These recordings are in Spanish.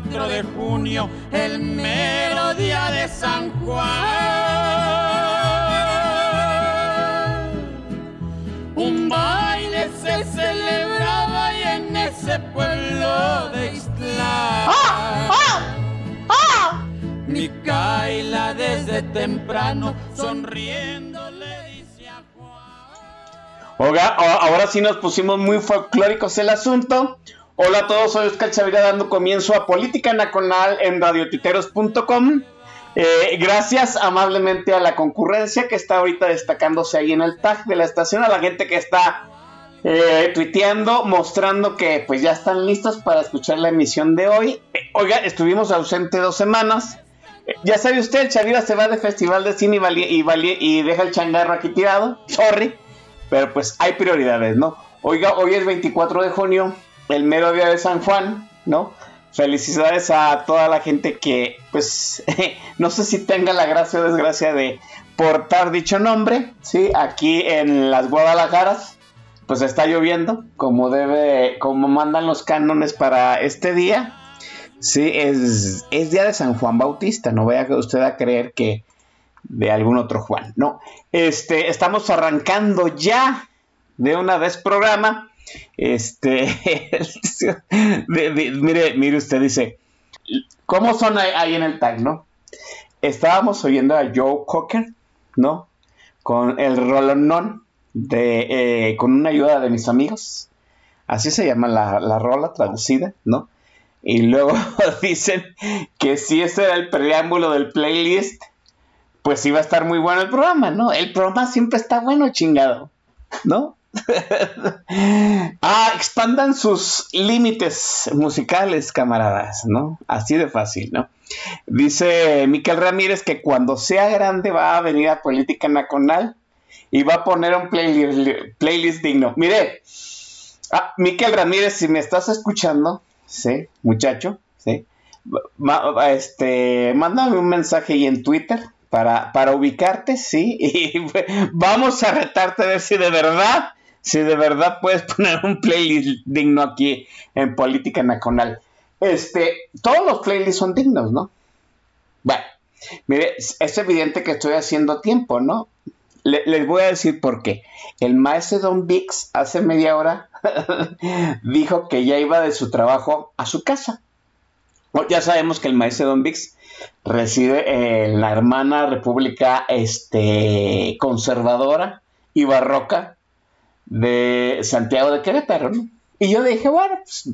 24 de junio, el mero día de San Juan. Un baile se celebraba y en ese pueblo de Ixtlán. Micaela desde temprano sonriendo le dice a Juan. Oiga, ahora sí nos pusimos muy folclóricos el asunto. Hola a todos, soy Oscar Chavira dando comienzo a Política Nacional en radiotiteros.com. Eh, gracias amablemente a la concurrencia que está ahorita destacándose ahí en el tag de la estación, a la gente que está eh, tuiteando, mostrando que pues ya están listos para escuchar la emisión de hoy. Eh, oiga, estuvimos ausentes dos semanas. Eh, ya sabe usted, Chavira se va de festival de cine y, vali- y y deja el changarro aquí tirado. Sorry. Pero pues hay prioridades, ¿no? Oiga, hoy es 24 de junio, el mero día de San Juan, ¿no? Felicidades a toda la gente que, pues, no sé si tenga la gracia o desgracia de portar dicho nombre, ¿sí? Aquí en las Guadalajaras, pues está lloviendo, como debe, como mandan los cánones para este día. Sí, es, es día de San Juan Bautista, no vaya usted a creer que de algún otro Juan, no. Este, estamos arrancando ya de una vez programa. Este, mire, mire usted dice, ¿cómo son ahí, ahí en el tag, no? Estábamos oyendo a Joe Cocker, ¿no? Con el rolonón de, eh, con una ayuda de mis amigos. Así se llama la, la rola traducida, ¿no? Y luego dicen que si ese era el preámbulo del playlist, pues iba a estar muy bueno el programa, ¿no? El programa siempre está bueno, chingado, ¿no? ah, expandan sus límites musicales, camaradas, ¿no? Así de fácil, ¿no? Dice Miquel Ramírez que cuando sea grande va a venir a Política Nacional y va a poner un playlist, playlist digno. Mire, ah, Miquel Ramírez, si me estás escuchando, sí, muchacho, sí, ma- este, mándame un mensaje ahí en Twitter para, para ubicarte, sí, y vamos a retarte a ver si de verdad, si de verdad puedes poner un playlist digno aquí en Política Nacional. Este, todos los playlists son dignos, ¿no? Bueno, mire, es evidente que estoy haciendo tiempo, ¿no? Le- les voy a decir por qué. El maestro Don Vix hace media hora dijo que ya iba de su trabajo a su casa. Ya sabemos que el maestro Don Vix reside en la hermana república este, conservadora y barroca de Santiago de Querétaro. Y yo dije, bueno, pues,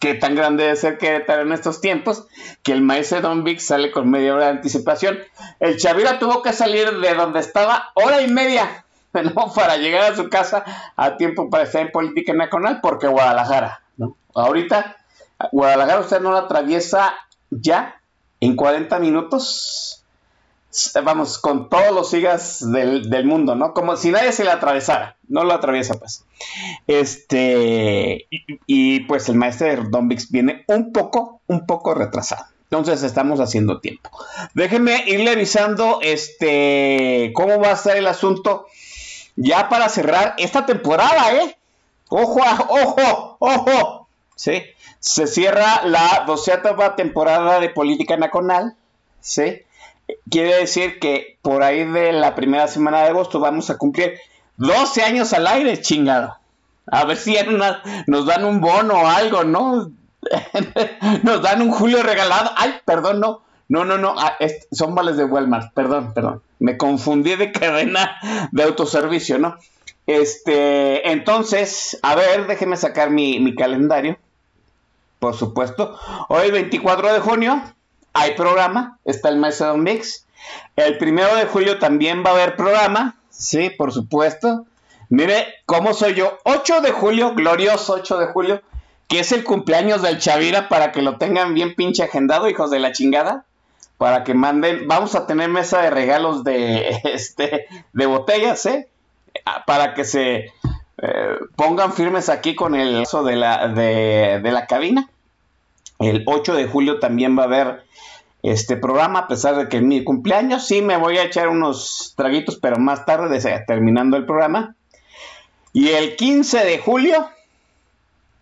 qué tan grande debe ser Querétaro en estos tiempos que el maestro Don Vix sale con media hora de anticipación. El Chavira tuvo que salir de donde estaba hora y media para llegar a su casa a tiempo para estar en política nacional porque Guadalajara, ¿no? Ahorita Guadalajara usted no la atraviesa ya en 40 minutos. S- Vamos, con todos los sigas del, mundo, ¿no? Como si nadie se la atravesara. No lo atraviesa, pues. Este. Y, pues el maestro de Don viene un poco, un poco retrasado. Entonces estamos haciendo tiempo. Déjenme irle avisando este cómo va a estar el asunto ya para cerrar esta temporada, ¿eh? Ojo, ojo, ojo. Sí. Se cierra la doceava temporada de Política Nacional. ¿Sí? quiere decir que por ahí de la primera semana de agosto vamos a cumplir 12 años al aire, chingado. A ver si nos dan un bono o algo, ¿no? nos dan un julio regalado. Ay, perdón, no. No, no, no. Ah, son vales de Walmart. Perdón, perdón. Me confundí de cadena de autoservicio, ¿no? Este, entonces, a ver, déjeme sacar mi, mi calendario. Por supuesto. Hoy, 24 de junio, hay programa. Está el Maestro Mix. El primero de julio también va a haber programa. Sí, por supuesto. Mire cómo soy yo. 8 de julio, glorioso 8 de julio, que es el cumpleaños del Chavira para que lo tengan bien pinche agendado, hijos de la chingada. Para que manden, vamos a tener mesa de regalos de, este, de botellas, ¿eh? Ah, para que se eh, pongan firmes aquí con el de la, de la cabina. El 8 de julio también va a haber este programa, a pesar de que es mi cumpleaños. Sí, me voy a echar unos traguitos, pero más tarde, terminando el programa. Y el 15 de julio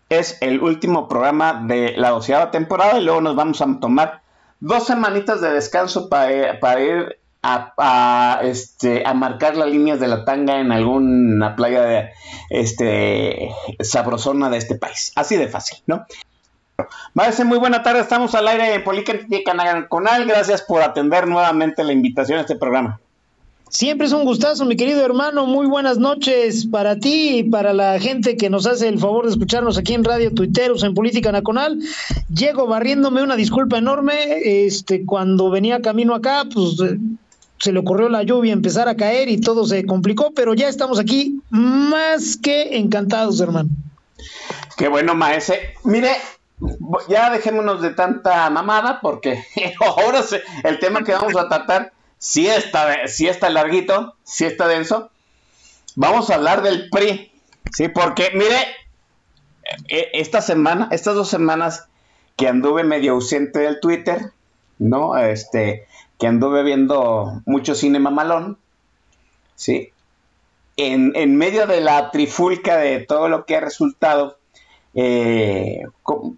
es el último programa de la doceava temporada y luego nos vamos a tomar dos semanitas de descanso para, para ir a, este, a marcar las líneas de la tanga en alguna playa de, este, sabrosona de este país. Así de fácil, ¿no? Marce, muy buena tarde. Estamos al aire en Política Canal. Gracias por atender nuevamente la invitación a este programa. Siempre es un gustazo, mi querido hermano. Muy buenas noches para ti y para la gente que nos hace el favor de escucharnos aquí en Radio Tuiteros en Política Nacional. Llego barriéndome una disculpa enorme. Este, cuando venía camino acá, pues eh, se le ocurrió la lluvia empezar a caer y todo se complicó, pero ya estamos aquí más que encantados, hermano. Qué bueno, maese. Mire, ya dejémonos de tanta mamada porque ahora el tema que vamos a tratar si está, si está larguito, si está denso. Vamos a hablar del PRI, ¿sí? Porque, mire, e, esta semana, estas dos semanas que anduve medio ausente del Twitter, ¿no? Este, que anduve viendo mucho cine mamalón, ¿sí? En, en medio de la trifulca de todo lo que ha resultado, eh,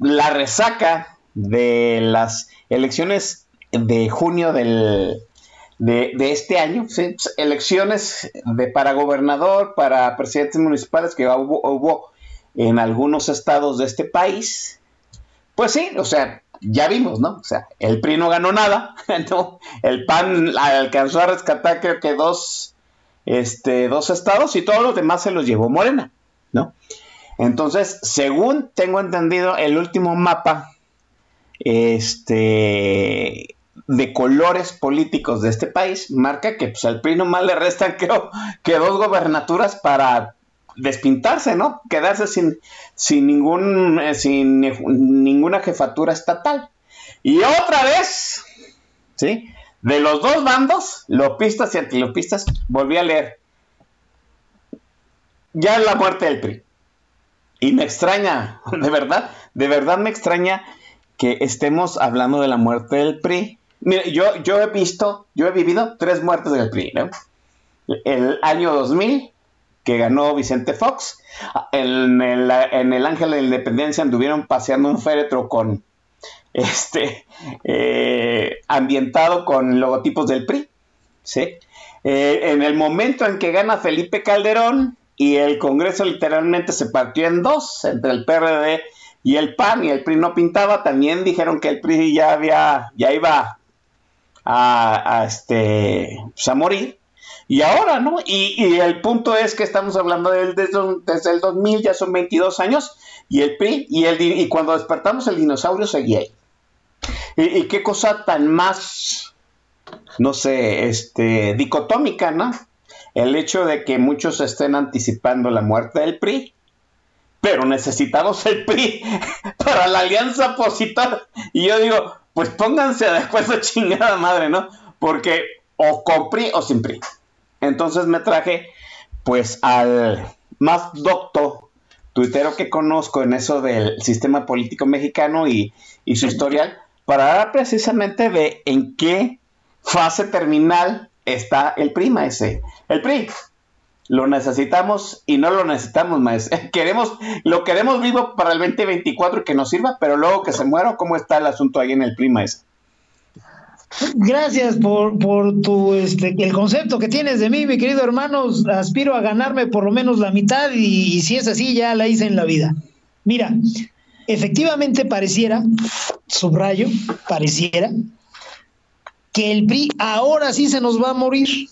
la resaca de las elecciones de junio del, de, este año, elecciones de, para gobernador, para presidentes municipales que hubo, en algunos estados de este país. Pues sí, o sea, ya vimos, ¿no? O sea, el PRI no ganó nada, el PAN alcanzó a rescatar creo que dos, este, dos estados y todos los demás se los llevó Morena, ¿no? Entonces, según tengo entendido, el último mapa este, de colores políticos de este país marca que pues, al PRI nomás le restan, creo, que dos gobernaturas para despintarse, ¿no? Quedarse sin, sin, ningún, eh, ninguna jefatura estatal. Y otra vez, ¿sí? De los dos bandos, lopistas y antilopistas, volví a leer. Ya la muerte del PRI. Y me extraña, de verdad, de verdad me extraña que estemos hablando de la muerte del PRI. Mire, yo, yo he visto, yo he vivido tres muertes del PRI, ¿no? El año 2000, que ganó Vicente Fox. En el, en el Ángel de la Independencia anduvieron paseando un féretro con, este, eh, ambientado con logotipos del PRI, ¿sí? Eh, en el momento en que gana Felipe Calderón, y el Congreso literalmente se partió en dos, entre el PRD y el PAN, y el PRI no pintaba, también dijeron que el PRI ya había, ya iba a, este, pues, a morir, y ahora, ¿no? Y, el punto es que estamos hablando del, desde, desde, el 2000, ya son 22 años, y el PRI, y, el, y cuando despertamos el dinosaurio seguía ahí. Y, y qué cosa tan más, no sé, este, dicotómica, ¿no? El hecho de que muchos estén anticipando la muerte del PRI, pero necesitamos el PRI para la alianza opositora. Y yo digo, pues pónganse de acuerdo chingada madre, ¿no? Porque o con PRI o sin PRI. Entonces me traje pues al más docto tuitero que conozco en eso del sistema político mexicano y, y su historial para hablar precisamente de en qué fase terminal está el PRI, maese. El PRI. Lo necesitamos y no lo necesitamos, maese. Queremos, lo queremos vivo para el 2024 que nos sirva, pero luego que se muera, ¿cómo está el asunto ahí en el PRI, maese? Gracias por, tu este el concepto que tienes de mí, mi querido hermano. Aspiro a ganarme por lo menos la mitad y si es así, ya la hice en la vida. Mira, efectivamente pareciera, subrayo, pareciera, que el PRI ahora sí se nos va a morir.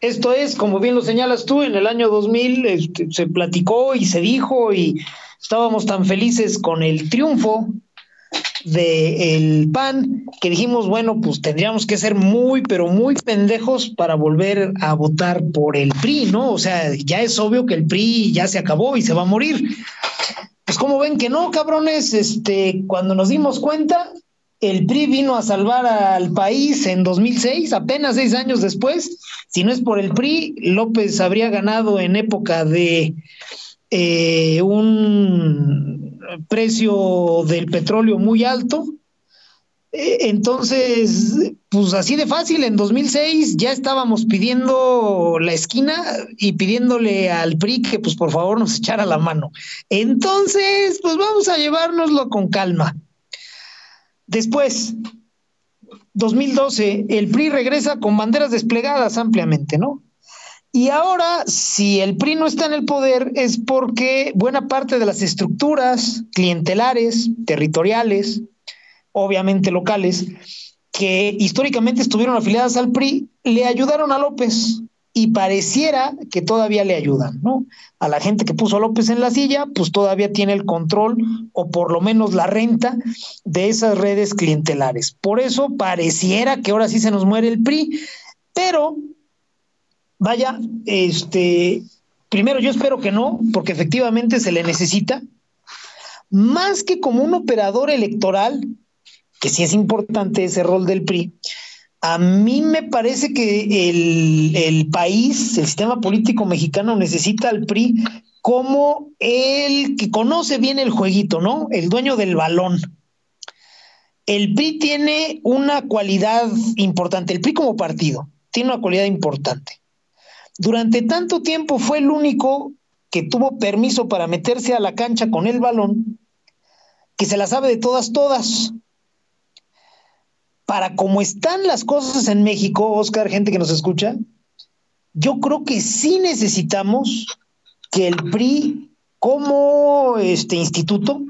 Esto es, como bien lo señalas tú, en el año 2000 este, se platicó y se dijo y estábamos tan felices con el triunfo del PAN que dijimos, bueno, pues tendríamos que ser muy, pero muy pendejos para volver a votar por el PRI, ¿no? O sea, ya es obvio que el PRI ya se acabó y se va a morir. Pues como ven que no, cabrones, este, cuando nos dimos cuenta, el PRI vino a salvar al país en 2006, apenas seis años después. Si no es por el PRI, López habría ganado en época de eh, un precio del petróleo muy alto. Eh, entonces, pues así de fácil, en 2006 ya estábamos pidiendo la esquina y pidiéndole al PRI que pues por favor nos echara la mano. Entonces, pues vamos a llevárnoslo con calma. Después, 2012, el PRI regresa con banderas desplegadas ampliamente, ¿no? Y ahora, si el PRI no está en el poder, es porque buena parte de las estructuras clientelares, territoriales, obviamente locales, que históricamente estuvieron afiliadas al PRI, le ayudaron a López y pareciera que todavía le ayudan, ¿no? A la gente que puso a López en la silla, pues todavía tiene el control o por lo menos la renta de esas redes clientelares. Por eso pareciera que ahora sí se nos muere el PRI, pero vaya, este, primero yo espero que no, porque efectivamente se le necesita, más que como un operador electoral, que sí es importante ese rol del PRI, a mí me parece que el, el, país, el sistema político mexicano necesita al PRI como el que conoce bien el jueguito, ¿no? El dueño del balón. El PRI tiene una cualidad importante, el PRI como partido tiene una cualidad importante. Durante tanto tiempo fue el único que tuvo permiso para meterse a la cancha con el balón, que se la sabe de todas, todas para cómo están las cosas en México, Oscar, gente que nos escucha, yo creo que sí necesitamos que el PRI como este instituto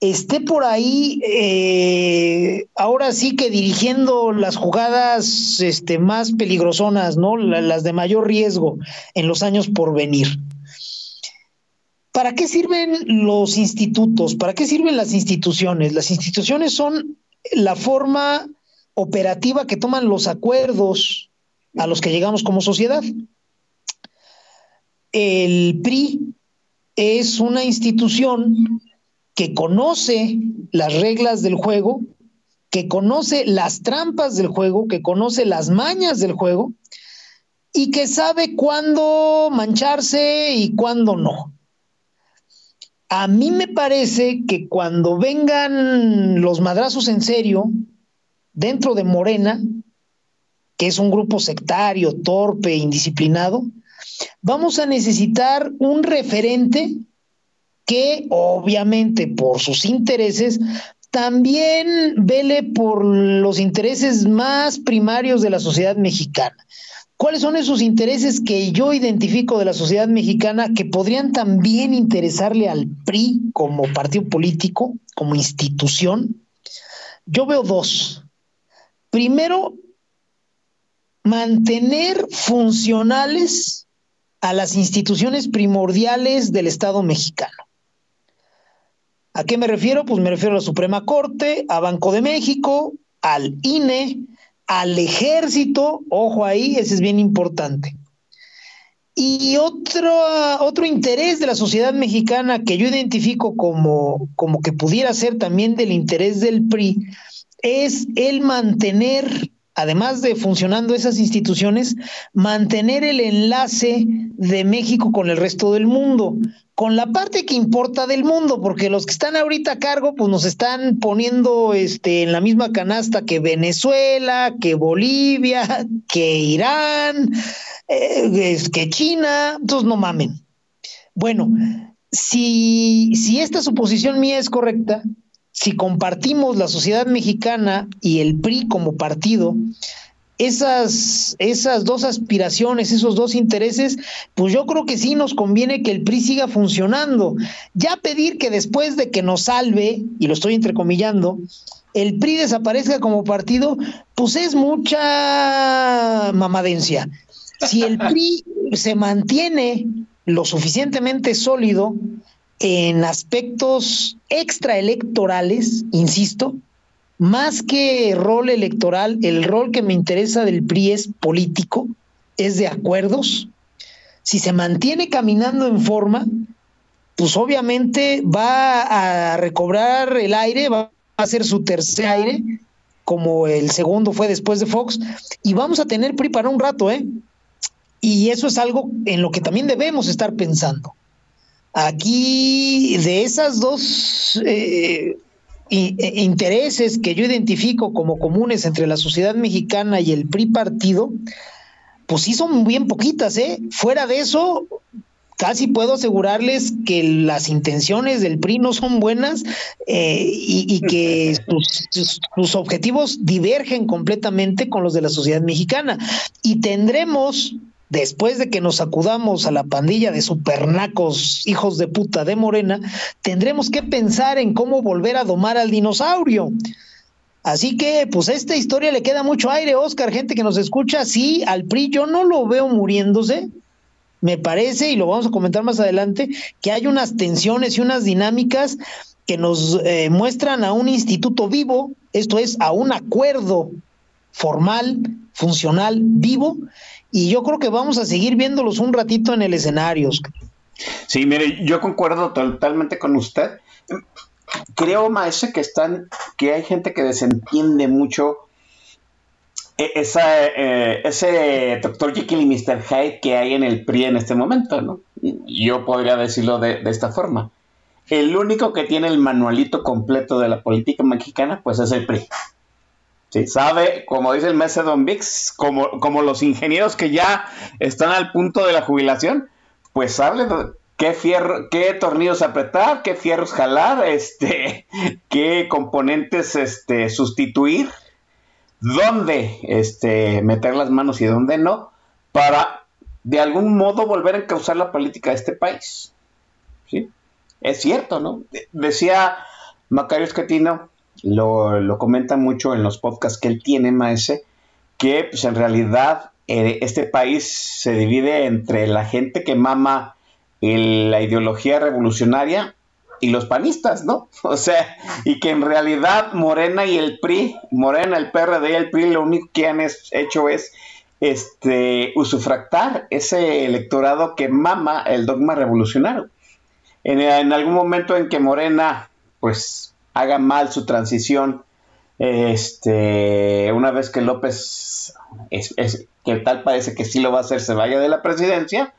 esté por ahí eh, ahora sí que dirigiendo las jugadas este, más peligrosonas, ¿no? las de mayor riesgo en los años por venir. ¿Para qué sirven los institutos? ¿Para qué sirven las instituciones? Las instituciones son la forma operativa que toman los acuerdos a los que llegamos como sociedad. El PRI es una institución que conoce las reglas del juego, que conoce las trampas del juego, que conoce las mañas del juego y que sabe cuándo mancharse y cuándo no. A mí me parece que cuando vengan los madrazos en serio, dentro de Morena, que es un grupo sectario, torpe, indisciplinado, vamos a necesitar un referente que obviamente por sus intereses también vele por los intereses más primarios de la sociedad mexicana. ¿Cuáles son esos intereses que yo identifico de la sociedad mexicana que podrían también interesarle al PRI como partido político, como institución? Yo veo dos. Primero, mantener funcionales a las instituciones primordiales del Estado mexicano. ¿A qué me refiero? Pues me refiero a la Suprema Corte, a Banco de México, al INE, al ejército, ojo ahí, ese es bien importante. Y otro, otro interés de la sociedad mexicana que yo identifico como, como que pudiera ser también del interés del PRI es el mantener, además de funcionando esas instituciones, mantener el enlace de México con el resto del mundo, con la parte que importa del mundo, porque los que están ahorita a cargo, pues nos están poniendo este, en la misma canasta que Venezuela, que Bolivia, que Irán, eh, que China, entonces no mamen. Bueno, si, si esta suposición mía es correcta, si compartimos la sociedad mexicana y el PRI como partido, esas, esas dos aspiraciones, esos dos intereses, pues yo creo que sí nos conviene que el PRI siga funcionando. Ya pedir que después de que nos salve, y lo estoy entrecomillando, el PRI desaparezca como partido, pues es mucha mamadencia. Si el PRI se mantiene lo suficientemente sólido en aspectos extraelectorales, insisto, más que rol electoral, el rol que me interesa del PRI es político, es de acuerdos. Si se mantiene caminando en forma, pues obviamente va a recobrar el aire, va a ser su tercer aire, como el segundo fue después de Fox, y vamos a tener PRI para un rato, ¿eh? Y eso es algo en lo que también debemos estar pensando. Aquí, de esas dos eh, e, intereses que yo identifico como comunes entre la sociedad mexicana y el PRI partido, pues sí son bien poquitas, ¿eh? Fuera de eso, casi puedo asegurarles que las intenciones del PRI no son buenas eh, y, que sus, objetivos divergen completamente con los de la sociedad mexicana. Y tendremos después de que nos acudamos a la pandilla de supernacos hijos de puta de Morena, tendremos que pensar en cómo volver a domar al dinosaurio. Así que, pues a esta historia le queda mucho aire, Oscar, gente que nos escucha, sí, al PRI yo no lo veo muriéndose. Me parece, y lo vamos a comentar más adelante, que hay unas tensiones y unas dinámicas que nos eh, muestran a un instituto vivo, esto es, a un acuerdo formal, funcional, vivo, y yo creo que vamos a seguir viéndolos un ratito en el escenario. Sí, mire, yo concuerdo totalmente con usted. Creo, maestro, que están, que hay gente que desentiende mucho e, esa, eh, ese doctor Jekyll y Mr. Hyde que hay en el PRI en este momento, ¿no? Yo podría decirlo de, de esta forma. El único que tiene el manualito completo de la política mexicana, pues es el PRI. Sí, sabe, como dice el de Don Vix, como, como los ingenieros que ya están al punto de la jubilación, pues sabe qué fierro, qué tornillos apretar, qué fierros jalar, este, qué componentes este, sustituir, dónde este, meter las manos y dónde no, para de algún modo volver a encauzar la política de este país. ¿Sí? Es cierto, ¿no? Decía Macario Escatino, lo, lo comenta mucho en los podcasts que él tiene, Maese, que pues en realidad eh, este país se divide entre la gente que mama la ideología revolucionaria y los panistas, ¿no? O sea, y que en realidad Morena y el PRI, Morena, el PRD y el PRI, lo único que han hecho es este, usufractar ese electorado que mama el dogma revolucionario. En, en algún momento en que Morena, pues haga mal su transición, este, una vez que López, es, que tal parece que sí lo va a hacer, se vaya de la presidencia,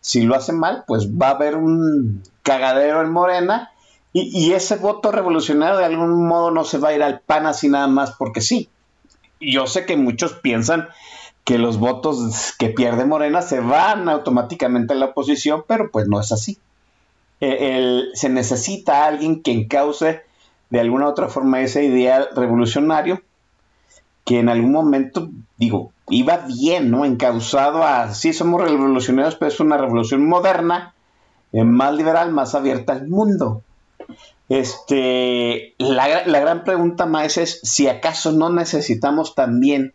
si lo hace mal, pues va a haber un cagadero en Morena y, y, ese voto revolucionario de algún modo no se va a ir al pan así nada más porque sí. Yo sé que muchos piensan que los votos que pierde Morena se van automáticamente a la oposición, pero pues no es así. E, se necesita alguien que encauce de alguna otra forma ese ideal revolucionario que en algún momento, digo, iba bien, ¿no? Encausado a, sí, somos revolucionarios, pero es una revolución moderna, eh, más liberal, más abierta al mundo. Este, la, la gran pregunta más es si acaso no necesitamos también,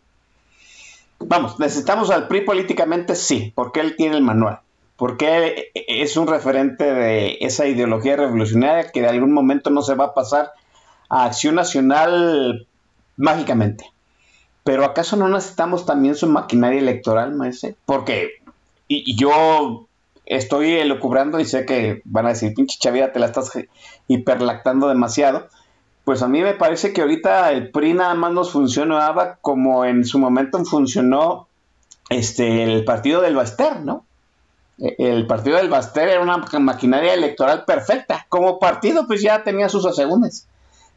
vamos, necesitamos al PRI políticamente, sí, porque él tiene el manual, porque es un referente de esa ideología revolucionaria que de algún momento no se va a pasar a Acción Nacional mágicamente. Pero ¿acaso no necesitamos también su maquinaria electoral, maese? Porque y, yo estoy elucubrando y sé que van a decir, pinche chavira, te la estás hiperlactando demasiado. Pues a mí me parece que ahorita el PRI nada más nos funcionaba como en su momento funcionó este, el partido del Baster, ¿no? E, el partido del Baster era una maquinaria electoral perfecta. Como partido, pues ya tenía sus asegúnes.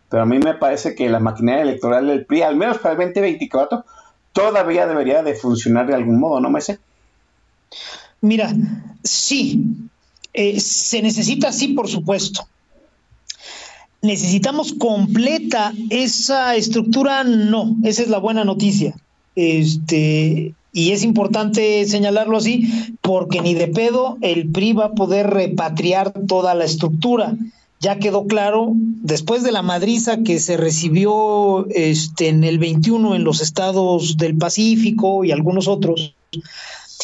Pero a mí me parece que la maquinaria electoral del PRI, al menos para el 2024, todavía debería de funcionar de algún modo, ¿no me sé? Mira, sí, eh, se necesita, sí, por supuesto. necesitamos completa esa estructura, no, esa es la buena noticia. Este, y es importante señalarlo así, porque ni de pedo el PRI va a poder repatriar toda la estructura. Ya quedó claro, después de la madriza que se recibió este, en el 21 en los estados del Pacífico y algunos otros,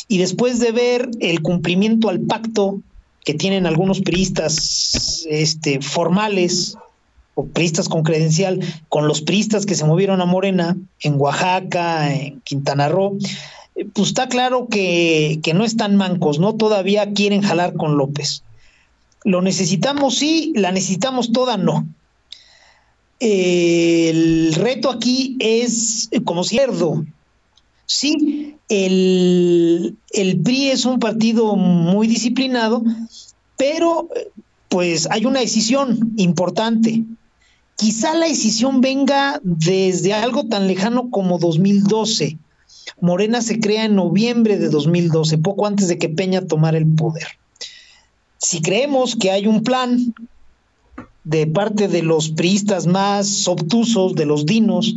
y después de ver el cumplimiento al pacto que tienen algunos priistas este, formales o priistas con credencial con los priistas que se movieron a Morena en Oaxaca, en Quintana Roo, eh, pues está claro que, que no están mancos, ¿no? Todavía quieren jalar con López. Lo necesitamos, sí, la necesitamos toda, no. El reto aquí es como cierto. Sí, el, el PRI es un partido muy disciplinado, pero pues hay una decisión importante. Quizá la decisión venga desde algo tan lejano como 2012. Morena se crea en noviembre de 2012, poco antes de que Peña tomara el poder. Si creemos que hay un plan de parte de los priistas más obtusos, de los dinos,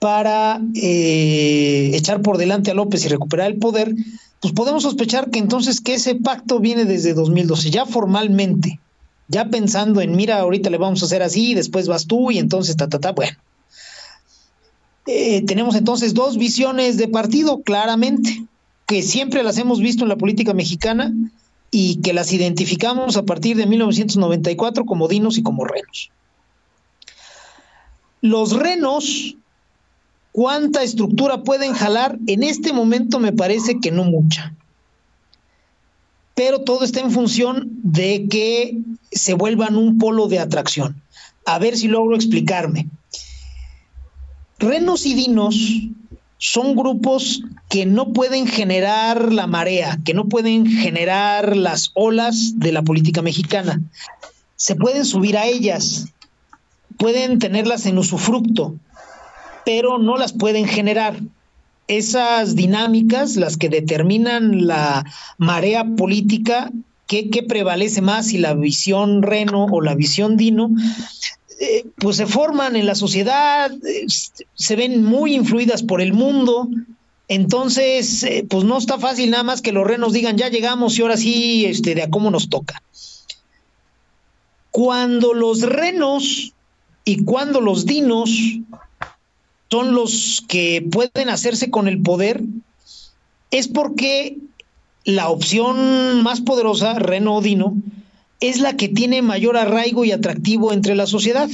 para eh, echar por delante a López y recuperar el poder, pues podemos sospechar que entonces que ese pacto viene desde 2012, ya formalmente, ya pensando en, mira, ahorita le vamos a hacer así, después vas tú y entonces, ta, ta, ta, bueno. Eh, tenemos entonces dos visiones de partido, claramente, que siempre las hemos visto en la política mexicana y que las identificamos a partir de 1994 como dinos y como renos. Los renos ¿Cuánta estructura pueden jalar? En este momento me parece que no mucha. Pero todo está en función de que se vuelvan un polo de atracción. A ver si logro explicarme. Renos y dinos son grupos que no pueden generar la marea, que no pueden generar las olas de la política mexicana. Se pueden subir a ellas, pueden tenerlas en usufructo, pero no las pueden generar. Esas dinámicas, las que determinan la marea política, ¿qué, prevalece más, si la visión Reno o la visión Dino? Eh, pues se forman en la sociedad, eh, se ven muy influidas por el mundo, entonces, eh, pues no está fácil nada más que los renos digan, ya llegamos y ahora sí, este, de a cómo nos toca. Cuando los renos y cuando los dinos son los que pueden hacerse con el poder, es porque la opción más poderosa, Reno Dino, es la que tiene mayor arraigo y atractivo entre la sociedad.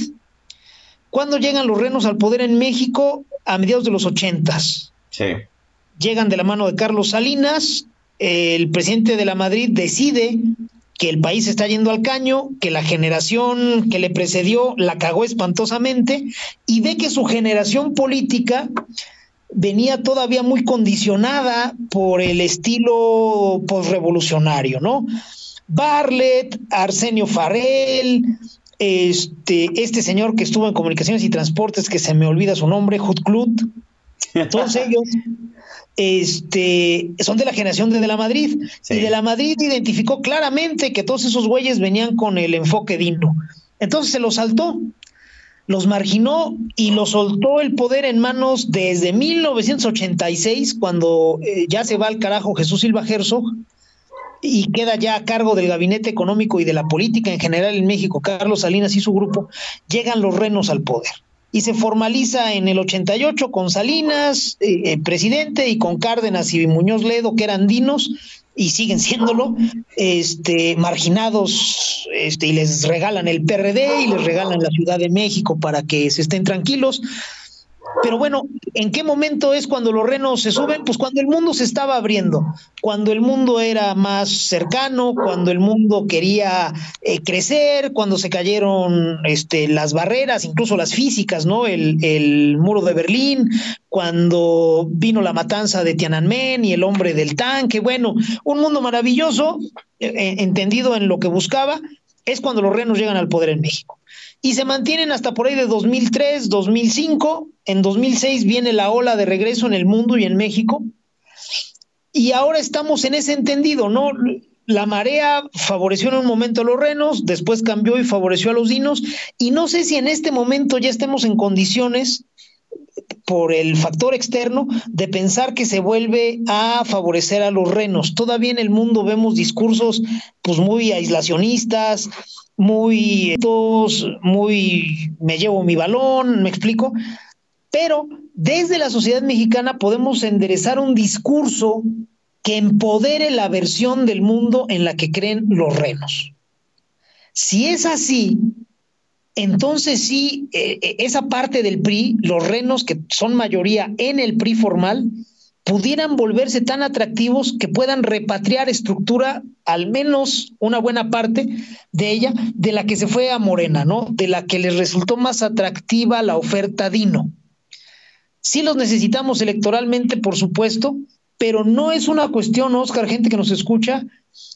¿Cuándo llegan los renos al poder en México? A mediados de los ochentas. Sí. Llegan de la mano de Carlos Salinas, el presidente de la Madrid decide que el país está yendo al caño, que la generación que le precedió la cagó espantosamente y ve que su generación política venía todavía muy condicionada por el estilo postrevolucionario, ¿no? Bartlett, Arsenio Farrell, este, este señor que estuvo en comunicaciones y transportes, que se me olvida su nombre, Hutklut, todos ellos este, son de la generación de, de la Madrid. Y de la Madrid identificó claramente que todos esos güeyes venían con el enfoque digno. Entonces se los saltó, los marginó y los soltó el poder en manos desde 1986, cuando eh, ya se va al carajo Jesús Silva Herzog y queda ya a cargo del gabinete económico y de la política en general en México, Carlos Salinas y su grupo, llegan los renos al poder y se formaliza en el 88 con Salinas, eh, eh, presidente, y con Cárdenas y Muñoz Ledo, que eran dinos y siguen siéndolo, este, marginados, este, y les regalan el PRD y les regalan la Ciudad de México para que se estén tranquilos. Pero bueno, ¿en qué momento es cuando los renos se suben? Pues cuando el mundo se estaba abriendo, cuando el mundo era más cercano, cuando el mundo quería eh, crecer, cuando se cayeron este, las barreras, incluso las físicas, ¿no? El, muro de Berlín, cuando vino la matanza de Tiananmen y el hombre del tanque, bueno, un mundo maravilloso, eh, eh, entendido en lo que buscaba, es cuando los renos llegan al poder en México y se mantienen hasta por ahí de 2003, 2005. En 2006 viene la ola de regreso en el mundo y en México. Y ahora estamos en ese entendido, ¿no? la marea favoreció en un momento a los renos, después cambió y favoreció a los dinos, y no sé si en este momento ya estemos en condiciones por el factor externo de pensar que se vuelve a favorecer a los renos. Todavía en el mundo vemos discursos pues muy aislacionistas, muy muy me llevo mi balón, me explico, pero desde la sociedad mexicana podemos enderezar un discurso que empodere la versión del mundo en la que creen los renos. Si es así, entonces sí, eh, eh, esa parte del PRI, los renos que son mayoría en el PRI formal, pudieran volverse tan atractivos que puedan repatriar estructura, al menos una buena parte de ella, de la que se fue a Morena, ¿no? De la que les resultó más atractiva la oferta Dino. Sí los necesitamos electoralmente, por supuesto, pero no es una cuestión, Oscar, gente que nos escucha,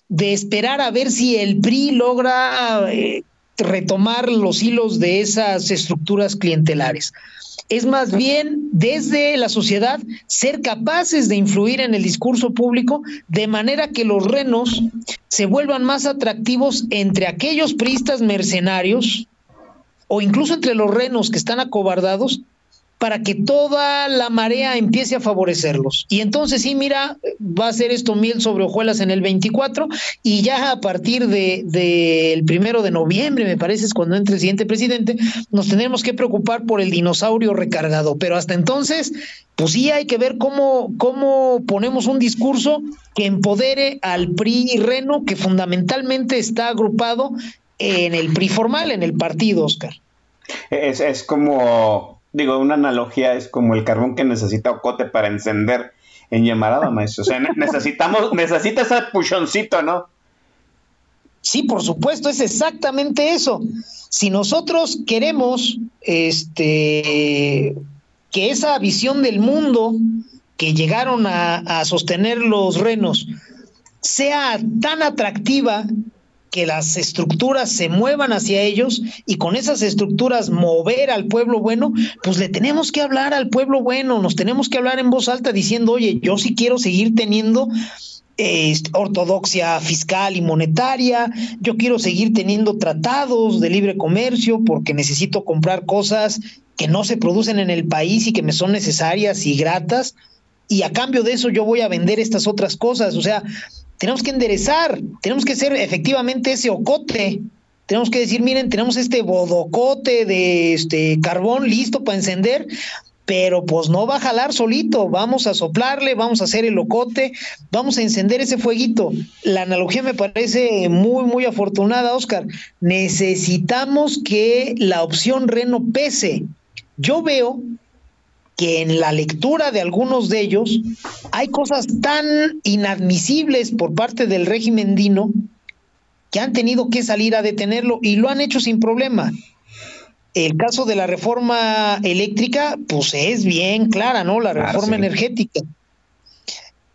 de esperar a ver si el PRI logra eh, retomar los hilos de esas estructuras clientelares. Es más bien desde la sociedad ser capaces de influir en el discurso público de manera que los renos se vuelvan más atractivos entre aquellos priistas mercenarios o incluso entre los renos que están acobardados para que toda la marea empiece a favorecerlos. Y entonces sí, mira, va a ser esto miel sobre hojuelas en el 24 y ya a partir del de, primero de noviembre, me parece, es cuando entre el siguiente presidente, nos tendremos que preocupar por el dinosaurio recargado. Pero hasta entonces, pues sí hay que ver cómo, cómo ponemos un discurso que empodere al PRI Reno, que fundamentalmente está agrupado en el PRI formal, en el partido, Oscar. Es, es como digo, una analogía es como el carbón que necesita Ocote para encender en llamarada, maestro. O sea, necesitamos, necesita ese puchoncito, ¿no? Sí, por supuesto, es exactamente eso. Si nosotros queremos este que esa visión del mundo que llegaron a, a sostener los renos sea tan atractiva que las estructuras se muevan hacia ellos y con esas estructuras mover al pueblo bueno, pues le tenemos que hablar al pueblo bueno, nos tenemos que hablar en voz alta diciendo, oye, yo sí quiero seguir teniendo ortodoxia fiscal y monetaria, yo quiero seguir teniendo tratados de libre comercio porque necesito comprar cosas que no se producen en el país y que me son necesarias y gratas, y a cambio de eso yo voy a vender estas otras cosas, o sea, tenemos que enderezar, tenemos que ser efectivamente ese ocote. Tenemos que decir, miren, tenemos este bodocote de este carbón listo para encender, pero pues no va a jalar solito, vamos a soplarle, vamos a hacer el ocote, vamos a encender ese fueguito. La analogía me parece muy, muy afortunada, Oscar. Necesitamos que la opción Reno pese. Yo veo que en la lectura de algunos de ellos hay cosas tan inadmisibles por parte del régimen dino que han tenido que salir a detenerlo y lo han hecho sin problema. El caso de la reforma eléctrica, pues es bien clara, ¿no? La reforma energética.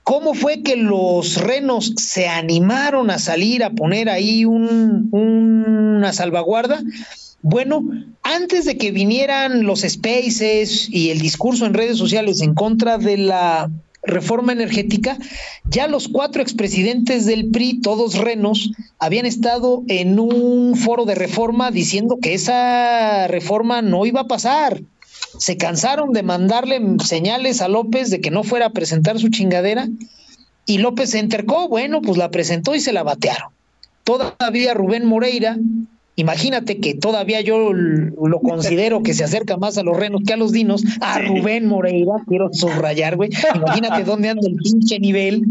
¿Cómo fue que los renos se animaron a salir a poner ahí un, una salvaguarda? Bueno, antes de que vinieran los spaces y el discurso en redes sociales en contra de la reforma energética, ya los cuatro expresidentes del PRI, todos renos, habían estado en un foro de reforma diciendo que esa reforma no iba a pasar. Se cansaron de mandarle señales a López de que no fuera a presentar su chingadera y López se entercó, bueno, pues la presentó y se la batearon. Todavía Rubén Moreira, Imagínate que todavía yo lo considero que se acerca más a los renos que a los dinos, a Rubén Moreira, quiero subrayar, güey. Imagínate dónde anda el pinche nivel.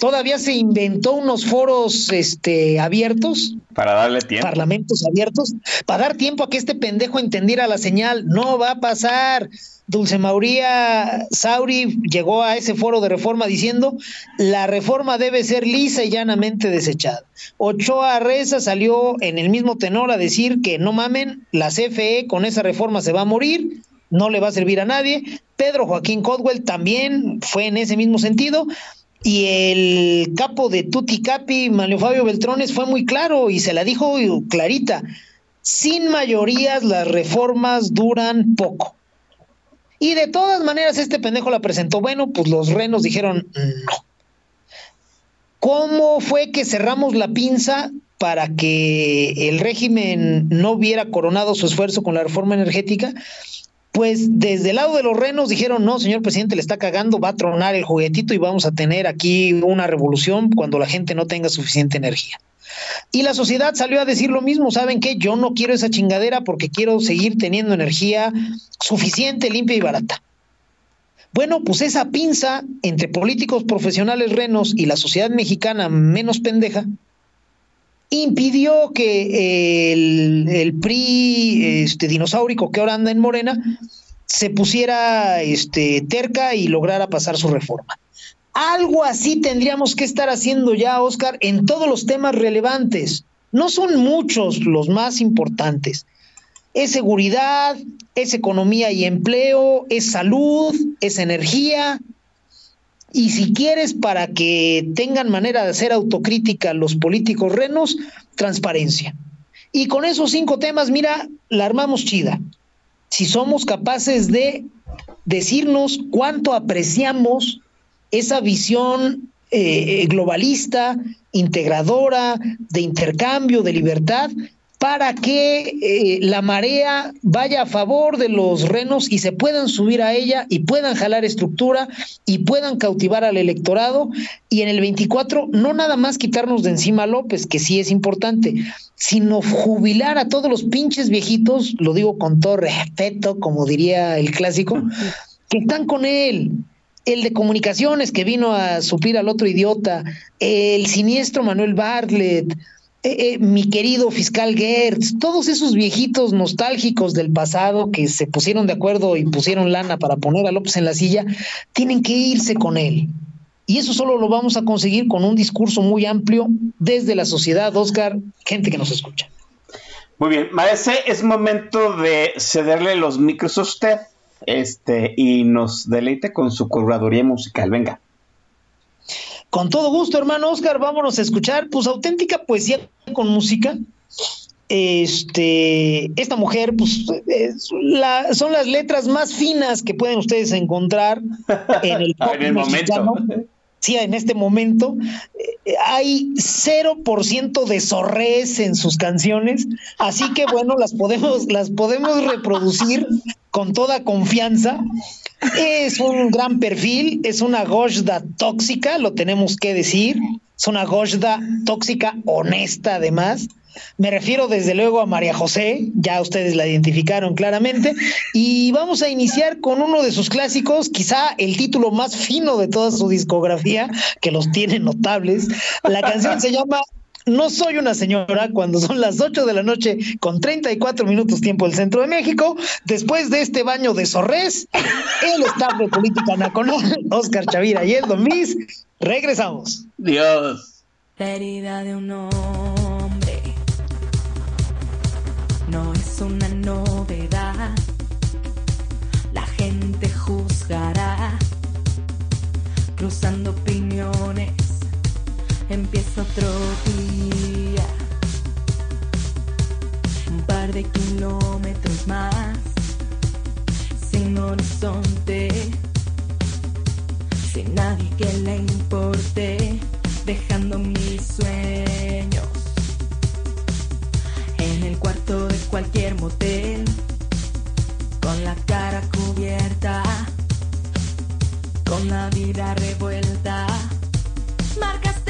Todavía se inventó unos foros este, abiertos. Para darle tiempo. Parlamentos abiertos, para dar tiempo a que este pendejo entendiera la señal. No va a pasar. Dulce Mauría Sauri llegó a ese foro de reforma diciendo la reforma debe ser lisa y llanamente desechada. Ochoa Reza salió en el mismo tenor a decir que no mamen, la CFE con esa reforma se va a morir, no le va a servir a nadie. Pedro Joaquín Codwell también fue en ese mismo sentido. Y el capo de Tuti Capi, Manuel Fabio Beltrones, fue muy claro y se la dijo clarita. Sin mayorías las reformas duran poco y de todas maneras, este pendejo la presentó. Bueno, pues los renos dijeron no. ¿Cómo fue que cerramos la pinza para que el régimen no hubiera coronado su esfuerzo con la reforma energética? Pues desde el lado de los renos dijeron, no, señor presidente, le está cagando, va a tronar el juguetito y vamos a tener aquí una revolución cuando la gente no tenga suficiente energía. Y la sociedad salió a decir lo mismo, ¿saben qué? Yo no quiero esa chingadera porque quiero seguir teniendo energía suficiente, limpia y barata. Bueno, pues esa pinza entre políticos profesionales renos y la sociedad mexicana menos pendeja impidió que el, PRI este, dinosaurico que ahora anda en Morena se pusiera este, terca y lograra pasar su reforma. Algo así tendríamos que estar haciendo ya, Oscar, en todos los temas relevantes. No son muchos los más importantes. Es seguridad, es economía y empleo, es salud, es energía. Y si quieres para que tengan manera de hacer autocrítica los políticos renos, transparencia. Y con esos cinco temas, mira, la armamos chida. Si somos capaces de decirnos cuánto apreciamos esa visión eh, globalista, integradora, de intercambio, de libertad, para que eh, la marea vaya a favor de los renos y se puedan subir a ella y puedan jalar estructura y puedan cautivar al electorado. Y en el 24, no nada más quitarnos de encima a López, que sí es importante, sino jubilar a todos los pinches viejitos, lo digo con todo respeto, como diría el clásico, que están con él el de comunicaciones que vino a suplir al otro idiota, el siniestro Manuel Bartlett, eh, eh, mi querido fiscal Gertz, todos esos viejitos nostálgicos del pasado que se pusieron de acuerdo y pusieron lana para poner a López en la silla, tienen que irse con él. Y eso solo lo vamos a conseguir con un discurso muy amplio desde la sociedad, Oscar, gente que nos escucha. Muy bien, Maese, es momento de cederle los micros a usted este, y nos deleite con su curaduría musical. Venga. Con todo gusto, hermano Oscar, vámonos a escuchar, pues auténtica poesía con música. Este, esta mujer, pues, son las letras más finas que pueden ustedes encontrar en el, en el momento. En este momento eh, hay 0% de sorres en sus canciones, así que bueno, las podemos, las podemos reproducir con toda confianza. Es un gran perfil, es una Gojda tóxica, lo tenemos que decir. Es una Gojda tóxica honesta, además. Me refiero desde luego a María José, ya ustedes la identificaron claramente, y vamos a iniciar con uno de sus clásicos, quizá el título más fino de toda su discografía, que los tiene notables. La canción se llama no soy una señora cuando son las 8 de la noche con 34 minutos tiempo del centro de México. Después de este baño de sorres, el staff de Política Nacional, Oscar Chavira y el Domis, regresamos. Dios. La herida de un hombre una novedad. La gente juzgará cruzando opiniones empieza otro día. Un par de kilómetros más, sin horizonte, sin nadie que le importe, dejando mis sueños el cuarto de cualquier motel, con la cara cubierta, con la vida revuelta. Marcaste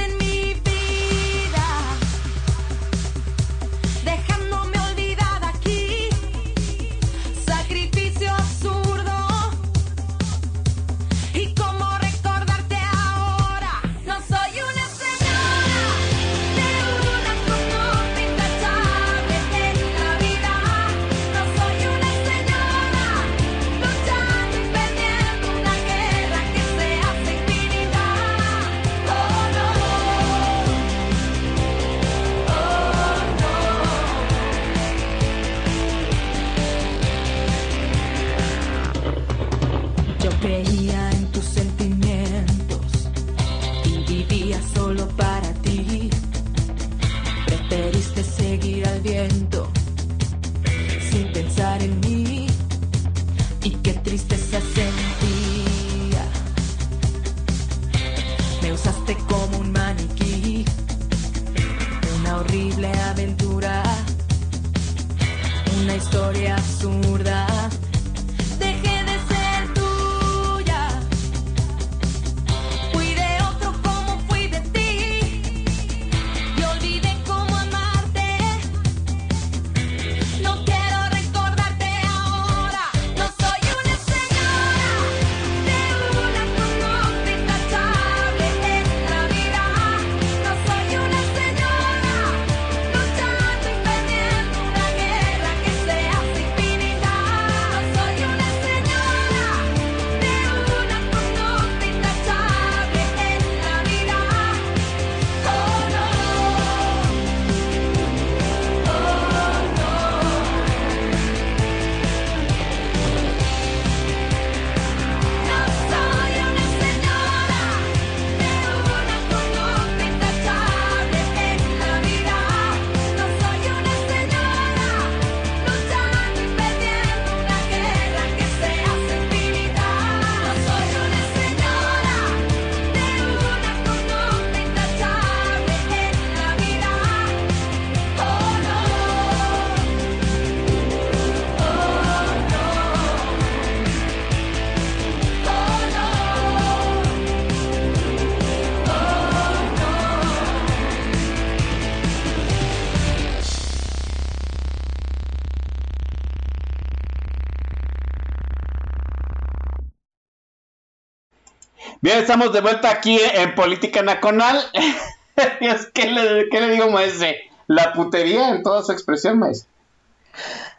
Estamos de vuelta aquí en Política Nacional. ¿qué le, qué le digo, maese? La putería en toda su expresión, maese.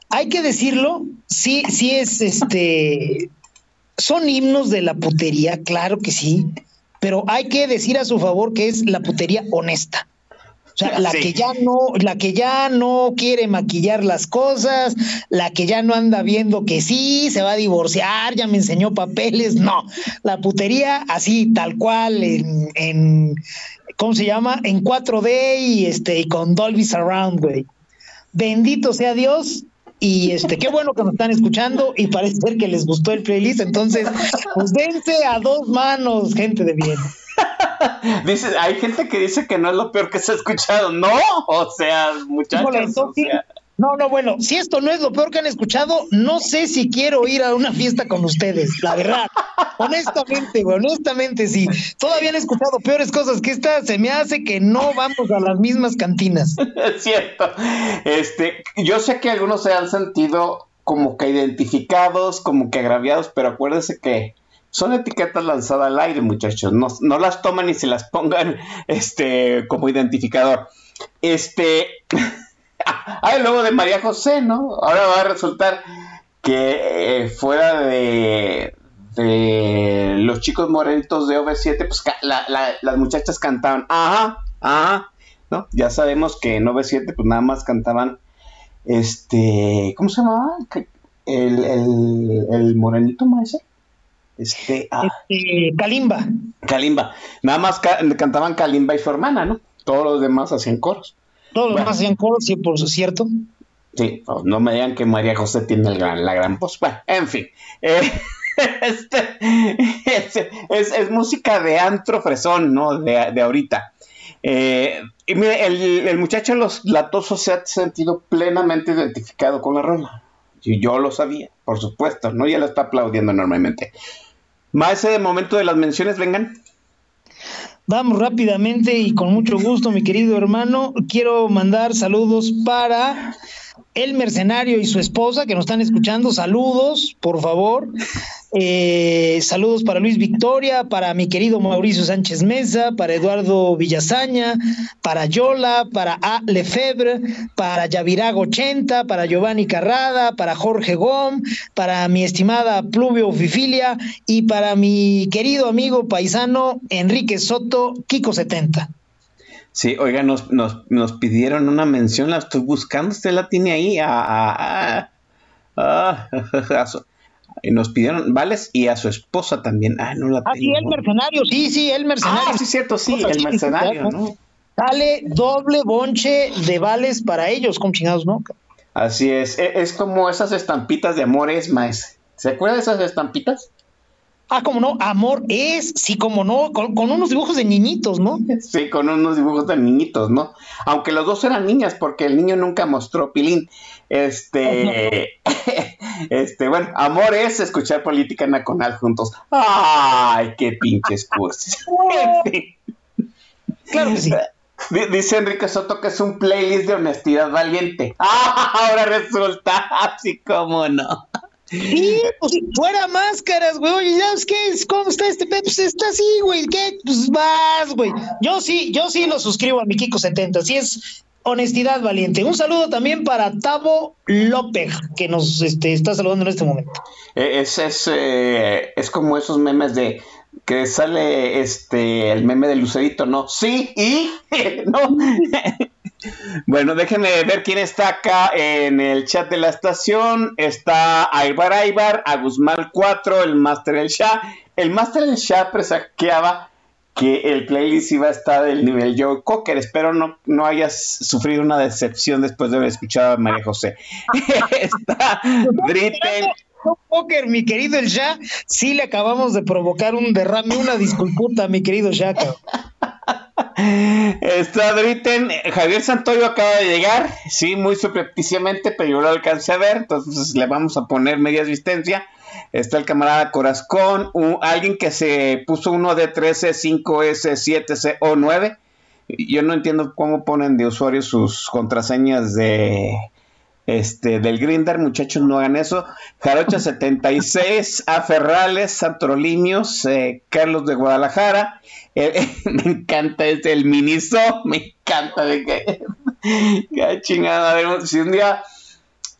Hay que decirlo, sí, sí es este. Son himnos de la putería, claro que sí, pero hay que decir a su favor que es la putería honesta. O sea, la Sí. que ya no, la que ya no quiere maquillar las cosas, la que ya no anda viendo que sí, se va a divorciar, ya me enseñó papeles, no. La putería así, tal cual, en, en ¿cómo se llama? En 4D y este, y con Dolby Surround, güey. Bendito sea Dios. Y este, qué bueno que nos están escuchando y parece ser que les gustó el playlist. Entonces, pues dense a dos manos, gente de bien. Dice, hay gente que dice que no es lo peor que se ha escuchado. No, o sea, muchachos. O sea, No, no, bueno, si esto no es lo peor que han escuchado, no sé si quiero ir a una fiesta con ustedes, la verdad. Honestamente, güey, honestamente, sí. Todavía han escuchado peores cosas que esta, se me hace que no vamos a las mismas cantinas. es cierto. Este, yo sé que algunos se han sentido como que identificados, como que agraviados, pero acuérdense que son etiquetas lanzadas al aire, muchachos. No, no las toman y se las pongan este, como identificador. Este. Ay, luego de María José, ¿no? Ahora va a resultar que eh, fuera de, de los chicos morenitos de OV7, pues la- la- las muchachas cantaban, ajá, ajá, ¿no? Ya sabemos que en OV7 pues nada más cantaban, este, ¿cómo se llamaba? El, el, el morenito maese. Este, ah, Este, Kalimba. Kalimba. Nada más ca- cantaban Kalimba y su hermana, ¿no? Todos los demás hacían coros. Todos los demás hacían coros, sí, por cierto. Sí, no, no me digan que María José tiene el gran, la gran voz. Bueno, en fin. Eh, este, es, es- es música de antro fresón, ¿no? De, de ahorita. Eh, y mire, el, el muchacho Los Latosos se ha sentido plenamente identificado con la rola. Y yo lo sabía, por supuesto, ¿no? Ya lo está aplaudiendo enormemente. Más de momento de las menciones, vengan. Vamos rápidamente y con mucho gusto, mi querido hermano. Quiero mandar saludos para el mercenario y su esposa que nos están escuchando. Saludos, por favor. Eh, saludos para Luis Victoria, para mi querido Mauricio Sánchez Mesa, para Eduardo Villazaña, para Yola, para A. Lefebvre, para Yavirago 80, para Giovanni Carrada, para Jorge Gom, para mi estimada Pluvio Fifilia y para mi querido amigo paisano Enrique Soto, Kiko 70. Sí, oiga, nos, nos, nos pidieron una mención, la estoy buscando, usted la tiene ahí. a- a- a- a- a su- y nos pidieron Vales y a su esposa también. Ah, no la Ah, sí, tengo. el mercenario, sí, sí, el mercenario. Ah, sí, cierto, sí, el mercenario, ¿no? Sale doble bonche de vales para ellos, con chingados, ¿no? Así es. E- Es, como esas estampitas de amores, maes. ¿Se acuerda de esas estampitas? Ah, como no, amor es, sí, como no, con, con unos dibujos de niñitos, ¿no? Sí, con unos dibujos de niñitos, ¿no? Aunque los dos eran niñas, porque el niño nunca mostró pilín. Este, este, bueno, amor es escuchar política nacional juntos. Ay, qué pinches cursis. Claro que sí. Di- Dice Enrique Soto que es un playlist de honestidad valiente. Ah, ahora resulta así como no. Sí, pues fuera máscaras, güey. Oye, ¿ya ves qué? es? ¿Cómo está este pedo? Pues está así, güey. ¿Qué? Pues vas, güey. Yo sí, yo sí lo suscribo a mi Kiko 70. Sí es honestidad valiente. Un saludo también para Tavo López, que nos este, está saludando en este momento. Eh, Es, es, eh, es como esos memes de que sale este el meme de Lucerito, ¿no? Sí, y no. Bueno, déjenme ver quién está acá en el chat de la estación. Está Aibar Aibar, a Guzmán 4, el Master El Shah. El Master El Shah presagiaba que el playlist iba a estar del nivel Joe Cocker. Espero no, no hayas sufrido una decepción después de haber escuchado a María José. está Dritten. No, Póker, mi querido El Shah, sí le acabamos de provocar un derrame, una disculputa, mi querido Shah. Está Dritten, Javier Santoyo acaba de llegar, sí, muy subrepticiamente, pero yo lo alcancé a ver, entonces le vamos a poner media asistencia. Está el camarada Corazcón, un- alguien que se puso uno de 13, 5S, 7C o 9. Yo no entiendo cómo ponen de usuario sus contraseñas de este del Grinder, muchachos, no hagan eso. Jarocha 76, A Ferrales, Santrolimios, eh, Carlos de Guadalajara. Eh, me encanta este, el Miniso, me encanta de que. Qué chingada. a ver, Si un día,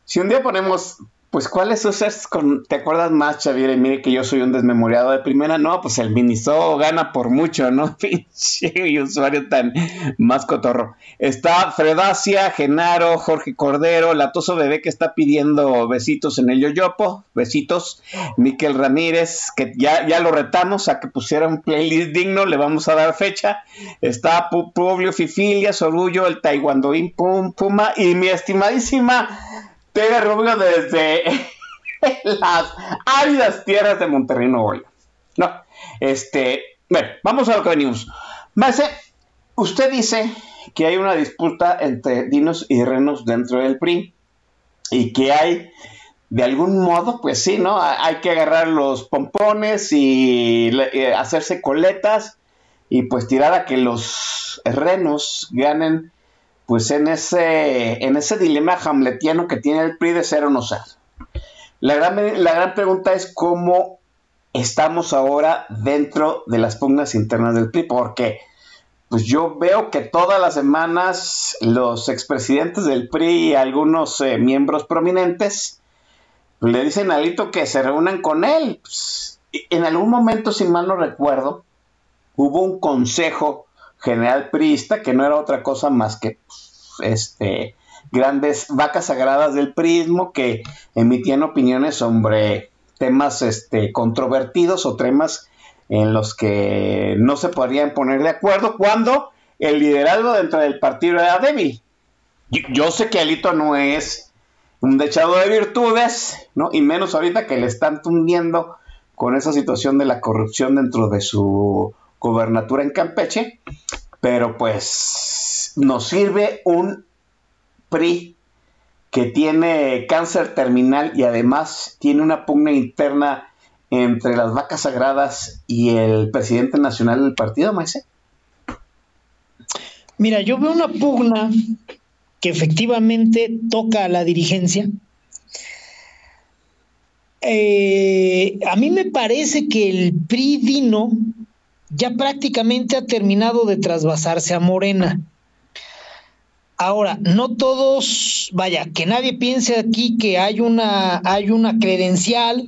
si un día ponemos, pues, ¿cuáles usas con, te acuerdas más, Xavier? Y mire que yo soy un desmemoriado de primera, no, pues el Miniso gana por mucho, ¿no? Pinche usuario tan más cotorro. Está Fredacia, Genaro, Jorge Cordero, Latoso Bebé que está pidiendo besitos en el Yoyopo, besitos. Miquel Ramírez, que ya, ya lo retamos a que pusiera un playlist digno, le vamos a dar fecha. Está Pu- Publio Fifilia, Sorullo, el Taekwondoín Pum, Puma y mi estimadísima Tere Rubio desde las áridas tierras de Monterrey, Nuevo León. No, este, bueno, vamos a lo que venimos. Marce, usted dice que hay una disputa entre dinos y renos dentro del PRI y que hay, de algún modo, pues sí, ¿no? Ha- Hay que agarrar los pompones y eh, hacerse coletas y pues tirar a que los renos ganen, pues en ese, en ese dilema hamletiano que tiene el PRI de ser o no ser. La gran, la gran pregunta es cómo estamos ahora dentro de las pugnas internas del PRI, porque pues yo veo que todas las semanas los expresidentes del PRI y algunos eh, miembros prominentes le dicen a Alito que se reúnan con él. Pues, en algún momento, si mal no recuerdo, hubo un consejo general priista que no era otra cosa más que este grandes vacas sagradas del prismo que emitían opiniones sobre temas este, controvertidos o temas en los que no se podrían poner de acuerdo cuando el liderazgo dentro del partido era débil. Yo, yo sé que Alito no es un dechado de virtudes, ¿no? Y menos ahorita que le están tundiendo con esa situación de la corrupción dentro de su gobernatura en Campeche, pero pues nos sirve un PRI que tiene cáncer terminal y además tiene una pugna interna entre las vacas sagradas y el presidente nacional del partido, Maese. Mira, yo veo una pugna que efectivamente toca a la dirigencia. Eh, a mí me parece que el PRI Dino ya prácticamente ha terminado de trasvasarse a Morena. Ahora, no todos, vaya, que nadie piense aquí que hay una, hay una credencial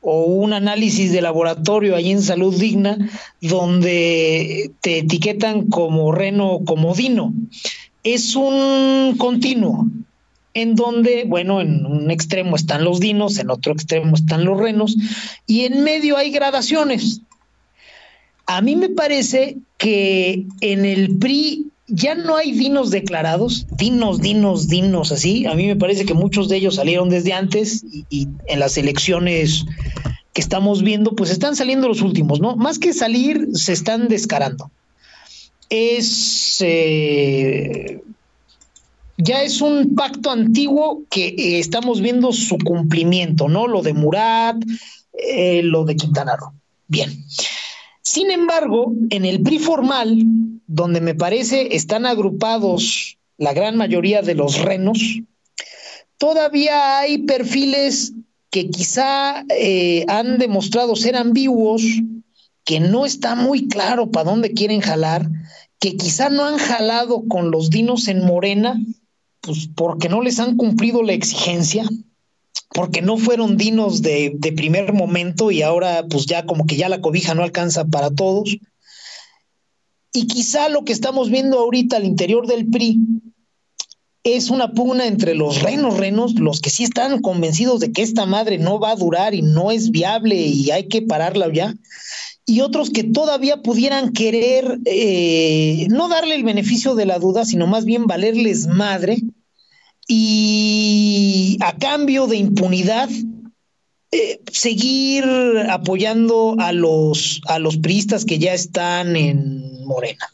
o un análisis de laboratorio ahí en Salud Digna donde te etiquetan como reno o como dino. Es un continuo en donde, bueno, en un extremo están los dinos, en otro extremo están los renos y en medio hay gradaciones. A mí me parece que en el PRI ya no hay dinos declarados, dinos, dinos, dinos, así. A mí me parece que muchos de ellos salieron desde antes y, en las elecciones que estamos viendo, pues están saliendo los últimos, ¿no? Más que salir, se están descarando. Es eh, ya es un pacto antiguo que eh, estamos viendo su cumplimiento, ¿no? Lo de Murat, eh, lo de Quintana Roo. Bien. Sin embargo, en el PRI formal, donde me parece están agrupados la gran mayoría de los renos, todavía hay perfiles que quizá eh, han demostrado ser ambiguos, que no está muy claro para dónde quieren jalar, que quizá no han jalado con los dinos en Morena, pues porque no les han cumplido la exigencia, porque no fueron dinos de, primer momento y ahora pues ya como que ya la cobija no alcanza para todos. Y quizá lo que estamos viendo ahorita al interior del PRI es una pugna entre los renos renos, los que sí están convencidos de que esta madre no va a durar y no es viable y hay que pararla ya, y otros que todavía pudieran querer eh, no darle el beneficio de la duda, sino más bien valerles madre y a cambio de impunidad eh, seguir apoyando a los, a los priistas que ya están en Morena.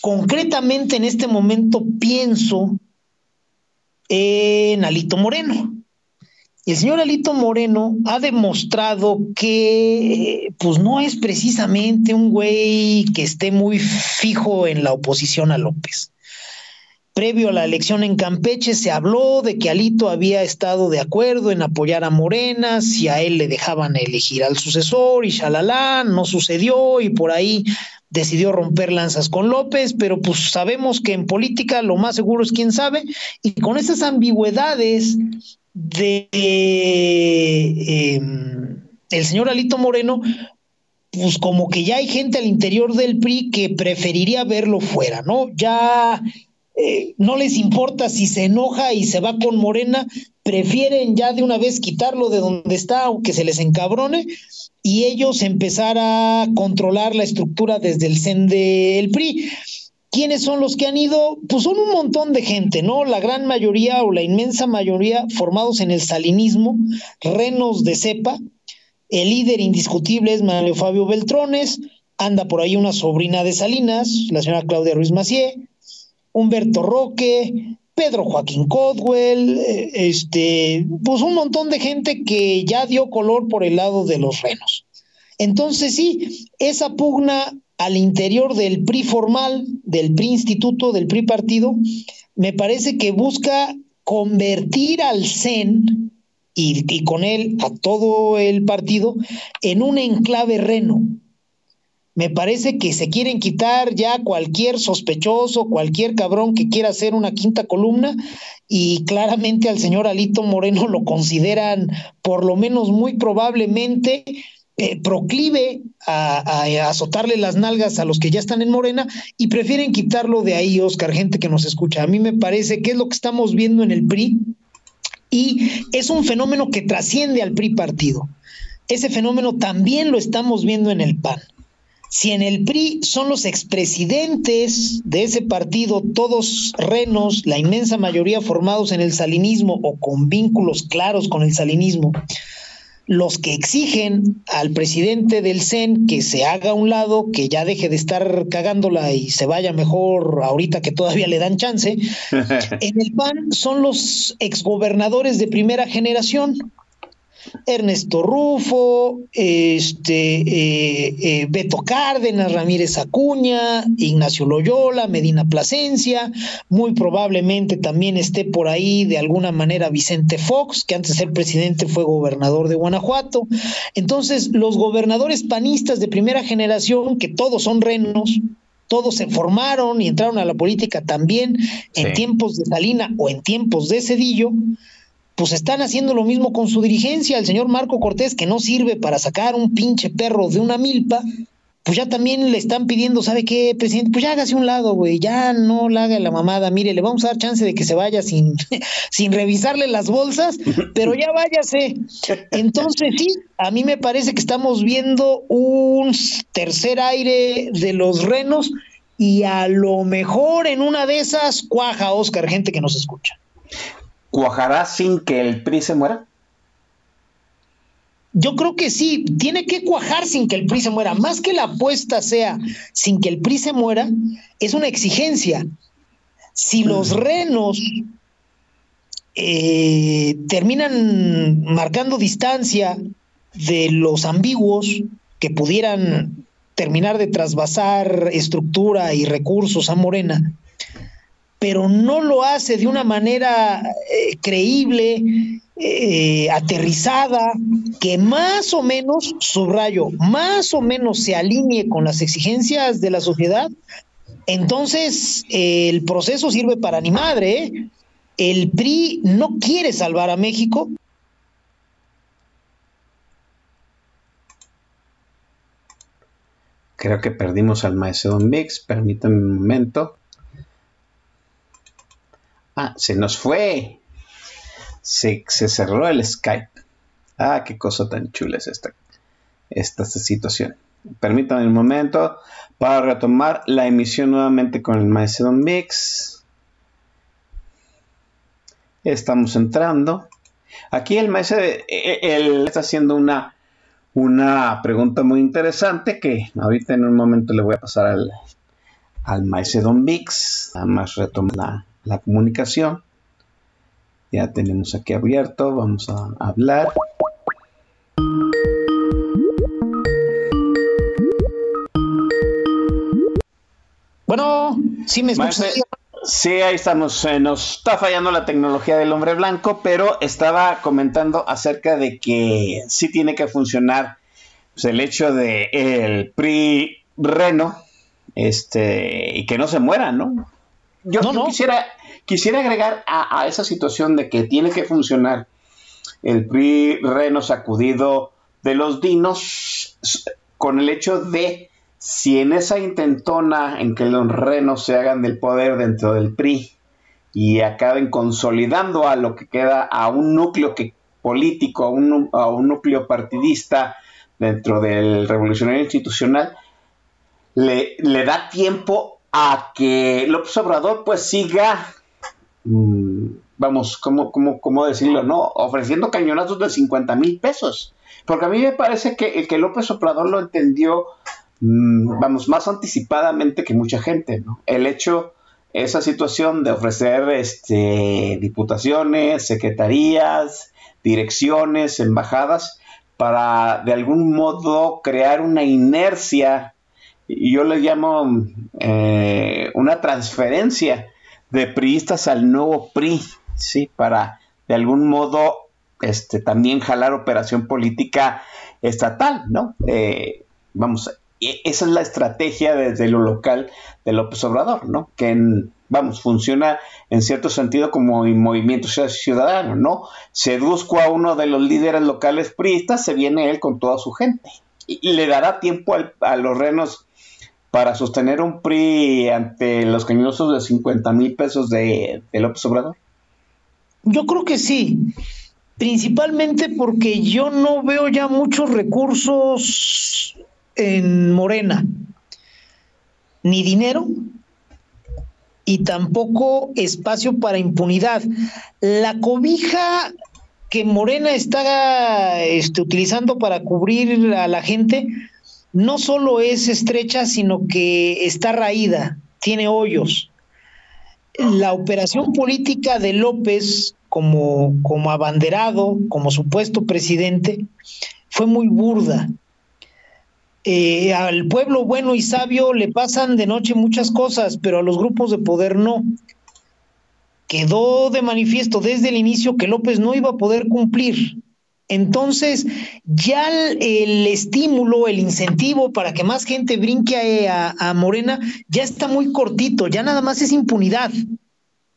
Concretamente en este momento pienso en Alito Moreno. Y el señor Alito Moreno ha demostrado que pues no es precisamente un güey que esté muy fijo en la oposición a López. Previo a la elección en Campeche se habló de que Alito había estado de acuerdo en apoyar a Morena si a él le dejaban elegir al sucesor y shalala, no sucedió y por ahí decidió romper lanzas con López, pero pues sabemos que en política lo más seguro es quién sabe, y con esas ambigüedades de eh, el señor Alito Moreno, pues como que ya hay gente al interior del PRI que preferiría verlo fuera, ¿no? Ya eh, no les importa si se enoja y se va con Morena, prefieren ya de una vez quitarlo de donde está, aunque se les encabrone, y ellos empezar a controlar la estructura desde el CEN del PRI. ¿Quiénes son los que han ido? Pues son un montón de gente, ¿no? La gran mayoría o la inmensa mayoría formados en el salinismo, renos de cepa. El líder indiscutible es Mario Fabio Beltrones, anda por ahí una sobrina de Salinas, la señora Claudia Ruiz Macié, Humberto Roque, Pedro Joaquín Codwell, eh, este, pues un montón de gente que ya dio color por el lado de los renos. Entonces sí, esa pugna al interior del PRI formal, del PRI instituto, del PRI partido, me parece que busca convertir al CEN y, y con él a todo el partido en un enclave reno, me parece que se quieren quitar ya cualquier sospechoso, cualquier cabrón que quiera hacer una quinta columna y claramente al señor Alito Moreno lo consideran por lo menos muy probablemente eh, proclive a, a, a, azotarle las nalgas a los que ya están en Morena y prefieren quitarlo de ahí, Oscar, gente que nos escucha. A mí me parece que es lo que estamos viendo en el PRI y es un fenómeno que trasciende al PRI partido. Ese fenómeno también lo estamos viendo en el PAN si en el PRI son los expresidentes de ese partido, todos renos, la inmensa mayoría formados en el salinismo o con vínculos claros con el salinismo, los que exigen al presidente del CEN que se haga a un lado, que ya deje de estar cagándola y se vaya mejor ahorita que todavía le dan chance, en el PAN son los exgobernadores de primera generación, Ernesto Rufo, este, eh, eh, Beto Cárdenas, Ramírez Acuña, Ignacio Loyola, Medina Plasencia, muy probablemente también esté por ahí de alguna manera Vicente Fox, que antes de ser presidente fue gobernador de Guanajuato. Entonces, los gobernadores panistas de primera generación, que todos son renos, todos se formaron y entraron a la política también en sí. tiempos de Salina o en tiempos de Cedillo, pues están haciendo lo mismo con su dirigencia. El señor Marco Cortés, que no sirve para sacar un pinche perro de una milpa, pues ya también le están pidiendo, ¿sabe qué, presidente? Pues ya hágase un lado, güey, ya no la haga la mamada, mire, le vamos a dar chance de que se vaya sin, sin revisarle las bolsas, pero ya váyase. Entonces, sí, a mí me parece que estamos viendo un tercer aire de los renos y a lo mejor en una de esas cuaja, Oscar, gente que nos escucha. ¿Cuajará sin que el PRI se muera? Yo creo que sí, tiene que cuajar sin que el PRI se muera. Más que la apuesta sea sin que el PRI se muera, es una exigencia. Si los renos eh, terminan marcando distancia de los ambiguos que pudieran terminar de trasvasar estructura y recursos a Morena, pero no lo hace de una manera eh, creíble, eh, aterrizada, que más o menos, subrayo, más o menos se alinee con las exigencias de la sociedad, entonces eh, el proceso sirve para ni madre. El PRI no quiere salvar a México. Creo que perdimos al maestro Mix. Permítanme un momento. Ah, se nos fue. Se, se cerró el Skype. Ah, qué cosa tan chula es esta, esta situación. Permítanme un momento para retomar la emisión nuevamente con el maestro Mix. Estamos entrando. Aquí el maestro eh, eh, está haciendo una, una pregunta muy interesante que ahorita en un momento le voy a pasar al, al maestro Don Vix. Nada más retomar la, la comunicación. Ya tenemos aquí abierto. Vamos a hablar. Bueno, sí me escuchas. Sí, ahí estamos. Eh, nos está fallando la tecnología del hombre blanco, pero estaba comentando acerca de que sí tiene que funcionar pues, el hecho de el PRI Reno, este, y que no se muera, ¿no? Yo, No, yo no. quisiera, quisiera agregar a, a esa situación de que tiene que funcionar el PRI Reno sacudido de los dinos con el hecho de si en esa intentona en que los renos se hagan del poder dentro del PRI y acaben consolidando a lo que queda a un núcleo que, político, a un, a un núcleo partidista dentro del revolucionario institucional, le, le da tiempo a que López Obrador pues siga, mm, vamos, ¿cómo, cómo, cómo decirlo? no Ofreciendo cañonazos de 50 mil pesos. Porque a mí me parece que, que López Obrador lo entendió mm, vamos, más anticipadamente que mucha gente, ¿no? El hecho, esa situación de ofrecer este, diputaciones, secretarías, direcciones, embajadas, para de algún modo crear una inercia, yo le llamo eh, una transferencia de priistas al nuevo PRI, ¿sí? Para de algún modo este, también jalar operación política estatal, ¿no? Eh, vamos, e- esa es la estrategia desde lo local de López Obrador, ¿no? Que, en- vamos, funciona en cierto sentido como un movimiento ciudadano, ¿no? Seduzco a uno de los líderes locales priistas, se viene él con toda su gente. Y, le dará tiempo al- a los renos para sostener un PRI ante los cañosos de 50 mil pesos de, de López Obrador. Yo creo que sí, principalmente porque yo no veo ya muchos recursos en Morena, ni dinero y tampoco espacio para impunidad. La cobija que Morena está este, utilizando para cubrir a la gente no solo es estrecha, sino que está raída, tiene hoyos la operación política de López como, como abanderado, como supuesto presidente, fue muy burda. Eh, al pueblo bueno y sabio le pasan de noche muchas cosas, pero a los grupos de poder no. Quedó de manifiesto desde el inicio que López no iba a poder cumplir. Entonces, ya el, estímulo, el incentivo para que más gente brinque a, a Morena ya está muy cortito, ya nada más es impunidad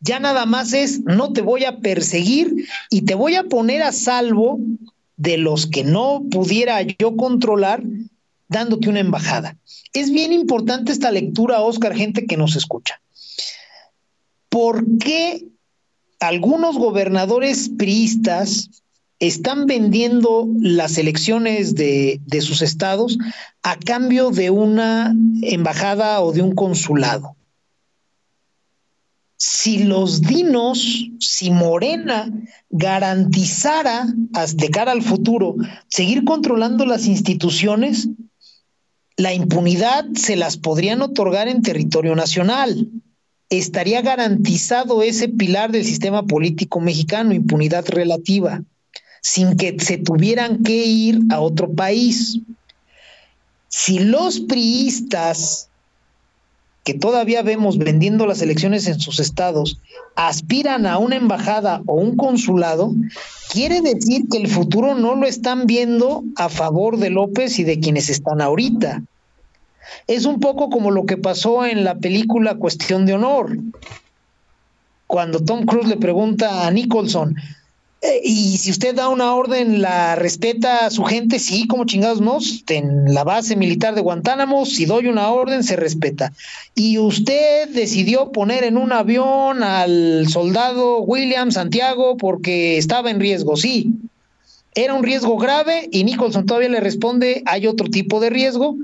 ya nada más es no te voy a perseguir y te voy a poner a salvo de los que no pudiera yo controlar dándote una embajada. Es bien importante esta lectura, Oscar, gente que nos escucha. ¿Por qué algunos gobernadores priistas están vendiendo las elecciones de, sus estados a cambio de una embajada o de un consulado? si los dinos, si Morena garantizara de cara al futuro seguir controlando las instituciones, la impunidad se las podrían otorgar en territorio nacional. Estaría garantizado ese pilar del sistema político mexicano, impunidad relativa, sin que se tuvieran que ir a otro país. Si los priistas que todavía vemos vendiendo las elecciones en sus estados aspiran a una embajada o un consulado, quiere decir que el futuro no lo están viendo a favor de López y de quienes están ahorita. Es un poco como lo que pasó en la película Cuestión de Honor, cuando Tom Cruise le pregunta a Nicholson, "Eh, y si usted da una orden, ¿la respeta a su gente? Sí, como chingados no. En la base militar de Guantánamo, si doy una orden, se respeta. Y usted decidió poner en un avión al soldado William Santiago porque estaba en riesgo. Sí, era un riesgo grave y Nicholson todavía le responde, hay otro tipo de riesgo.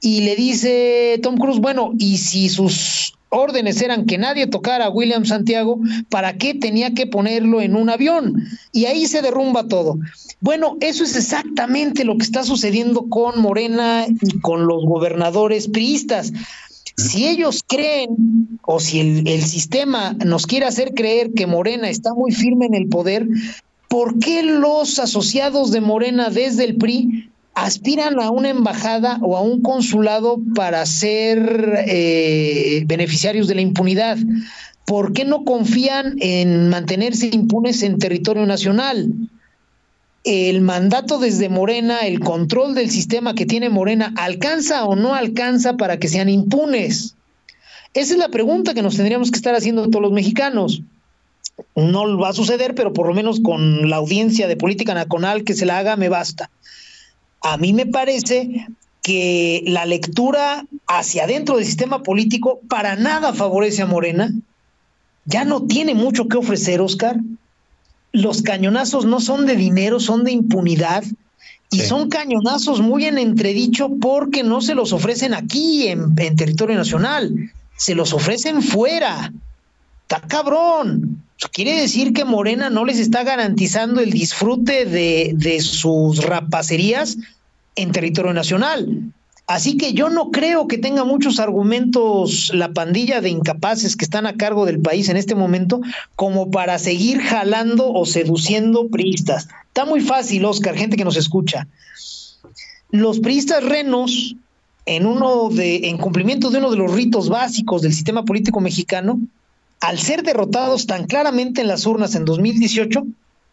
Y le dice Tom Cruise, bueno, y si sus órdenes eran que nadie tocara a William Santiago, ¿para qué tenía que ponerlo en un avión? Y ahí se derrumba todo. Bueno, eso es exactamente lo que está sucediendo con Morena y con los gobernadores priistas. Si ellos creen, o si el, sistema nos quiere hacer creer que Morena está muy firme en el poder, ¿por qué los asociados de Morena desde el PRI aspiran a una embajada o a un consulado para ser eh, beneficiarios de la impunidad? ¿Por qué no confían en mantenerse impunes en territorio nacional? El mandato desde Morena, el control del sistema que tiene Morena, ¿alcanza o no alcanza para que sean impunes? Esa es la pregunta que nos tendríamos que estar haciendo todos los mexicanos no va a suceder, pero por lo menos con la audiencia de política nacional que se la haga me basta. A mí me parece que la lectura hacia adentro del sistema político para nada favorece a Morena. Ya no tiene mucho que ofrecer, Oscar. Los cañonazos no son de dinero, son de impunidad. Y Sí. son cañonazos muy en entredicho porque no se los ofrecen aquí en, en territorio nacional, se los ofrecen fuera. Está cabrón. Quiere decir que Morena no les está garantizando el disfrute de, de sus rapacerías en territorio nacional. Así que yo no creo que tenga muchos argumentos la pandilla de incapaces que están a cargo del país en este momento como para seguir jalando o seduciendo priistas. Está muy fácil, Oscar, gente que nos escucha. Los priistas renos, en uno de, en cumplimiento de uno de los ritos básicos del sistema político mexicano, al ser derrotados tan claramente en las urnas en 2018,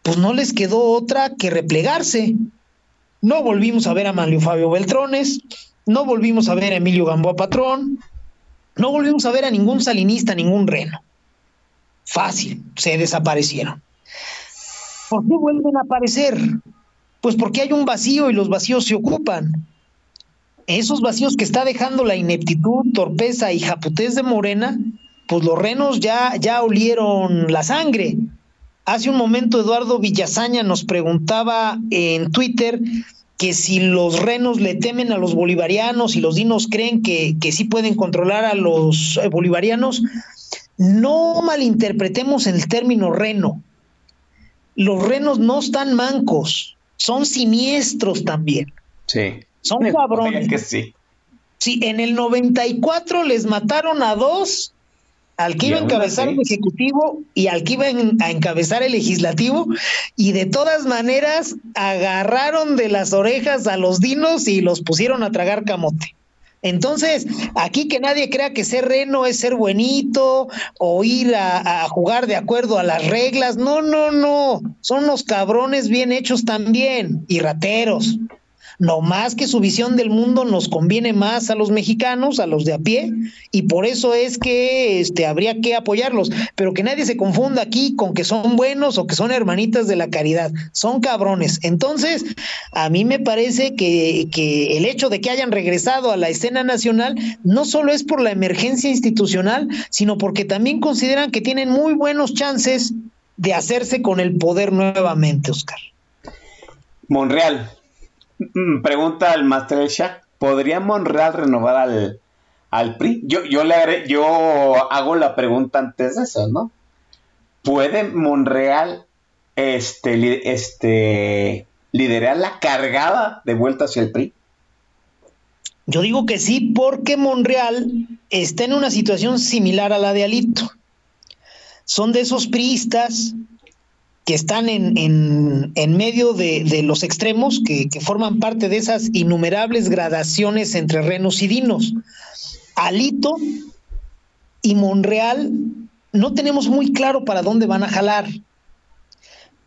pues no les quedó otra que replegarse. No volvimos a ver a Manlio Fabio Beltrones, no volvimos a ver a Emilio Gamboa Patrón, no volvimos a ver a ningún salinista, ningún reno. Fácil, se desaparecieron. ¿Por qué vuelven a aparecer? Pues porque hay un vacío y los vacíos se ocupan. Esos vacíos que está dejando la ineptitud, torpeza y japutez de Morena, pues los renos ya, ya olieron la sangre. Hace un momento Eduardo Villazaña nos preguntaba en Twitter que si los renos le temen a los bolivarianos y los dinos creen que, que sí pueden controlar a los eh, bolivarianos, no malinterpretemos el término reno. Los renos no están mancos, son siniestros también. Sí. Son cabrones. Que sí. Sí, en el 94 les mataron a dos, al que iba a encabezar el Ejecutivo y al que iba a encabezar el Legislativo, y de todas maneras agarraron de las orejas a los dinos y los pusieron a tragar camote. Entonces, aquí que nadie crea que ser reno es ser buenito o ir a, a jugar de acuerdo a las reglas. No, no, no. Son los cabrones bien hechos también y rateros. No más que su visión del mundo nos conviene más a los mexicanos, a los de a pie, y por eso es que este, habría que apoyarlos. Pero que nadie se confunda aquí con que son buenos o que son hermanitas de la caridad. Son cabrones. Entonces, a mí me parece que, que el hecho de que hayan regresado a la escena nacional no solo es por la emergencia institucional, sino porque también consideran que tienen muy buenos chances de hacerse con el poder nuevamente, Oscar. Monreal. Mm, Pregunta al Master Shah. ¿Podría Monreal renovar al, al PRI. Yo, yo, le agre- yo hago la pregunta antes de eso, ¿no? ¿Puede Monreal este, este, liderar la cargada de vuelta hacia el PRI? Yo digo que sí, porque Monreal está en una situación similar a la de Alito. Son de esos priistas que están en, en- medio de, de los extremos, que, que forman parte de esas innumerables gradaciones entre renos y dinos. Alito y Monreal no tenemos muy claro para dónde van a jalar.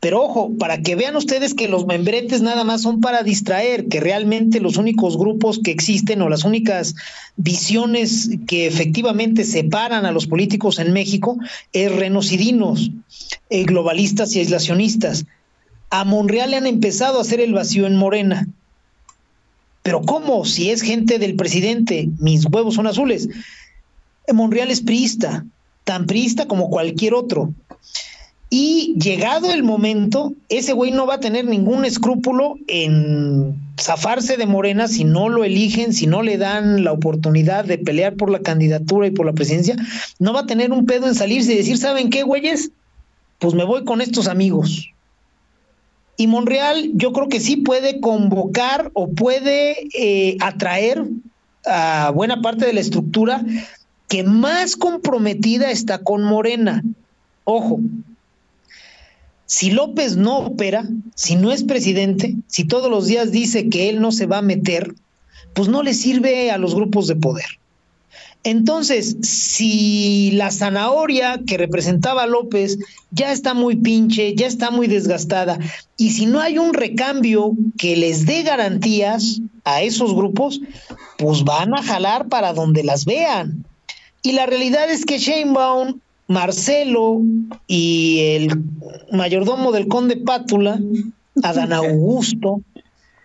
Pero ojo, para que vean ustedes que los membretes nada más son para distraer, que realmente los únicos grupos que existen o las únicas visiones que efectivamente separan a los políticos en México es renos y dinos, eh, globalistas y aislacionistas. A Monreal le han empezado a hacer el vacío en Morena. Pero ¿cómo? Si es gente del presidente, mis huevos son azules. Monreal es priista, tan priista como cualquier otro. Y llegado el momento, ese güey no va a tener ningún escrúpulo en zafarse de Morena si no lo eligen, si no le dan la oportunidad de pelear por la candidatura y por la presidencia. No va a tener un pedo en salirse y decir, ¿saben qué, güeyes? Pues me voy con estos amigos. Y Monreal yo creo que sí puede convocar o puede eh, atraer a buena parte de la estructura que más comprometida está con Morena. Ojo, si López no opera, si no es presidente, si todos los días dice que él no se va a meter, pues no le sirve a los grupos de poder. Entonces, si la zanahoria que representaba a López ya está muy pinche, ya está muy desgastada, y si no hay un recambio que les dé garantías a esos grupos, pues van a jalar para donde las vean. Y la realidad es que Sheinbaum, Marcelo y el mayordomo del conde Pátula, Adán Augusto,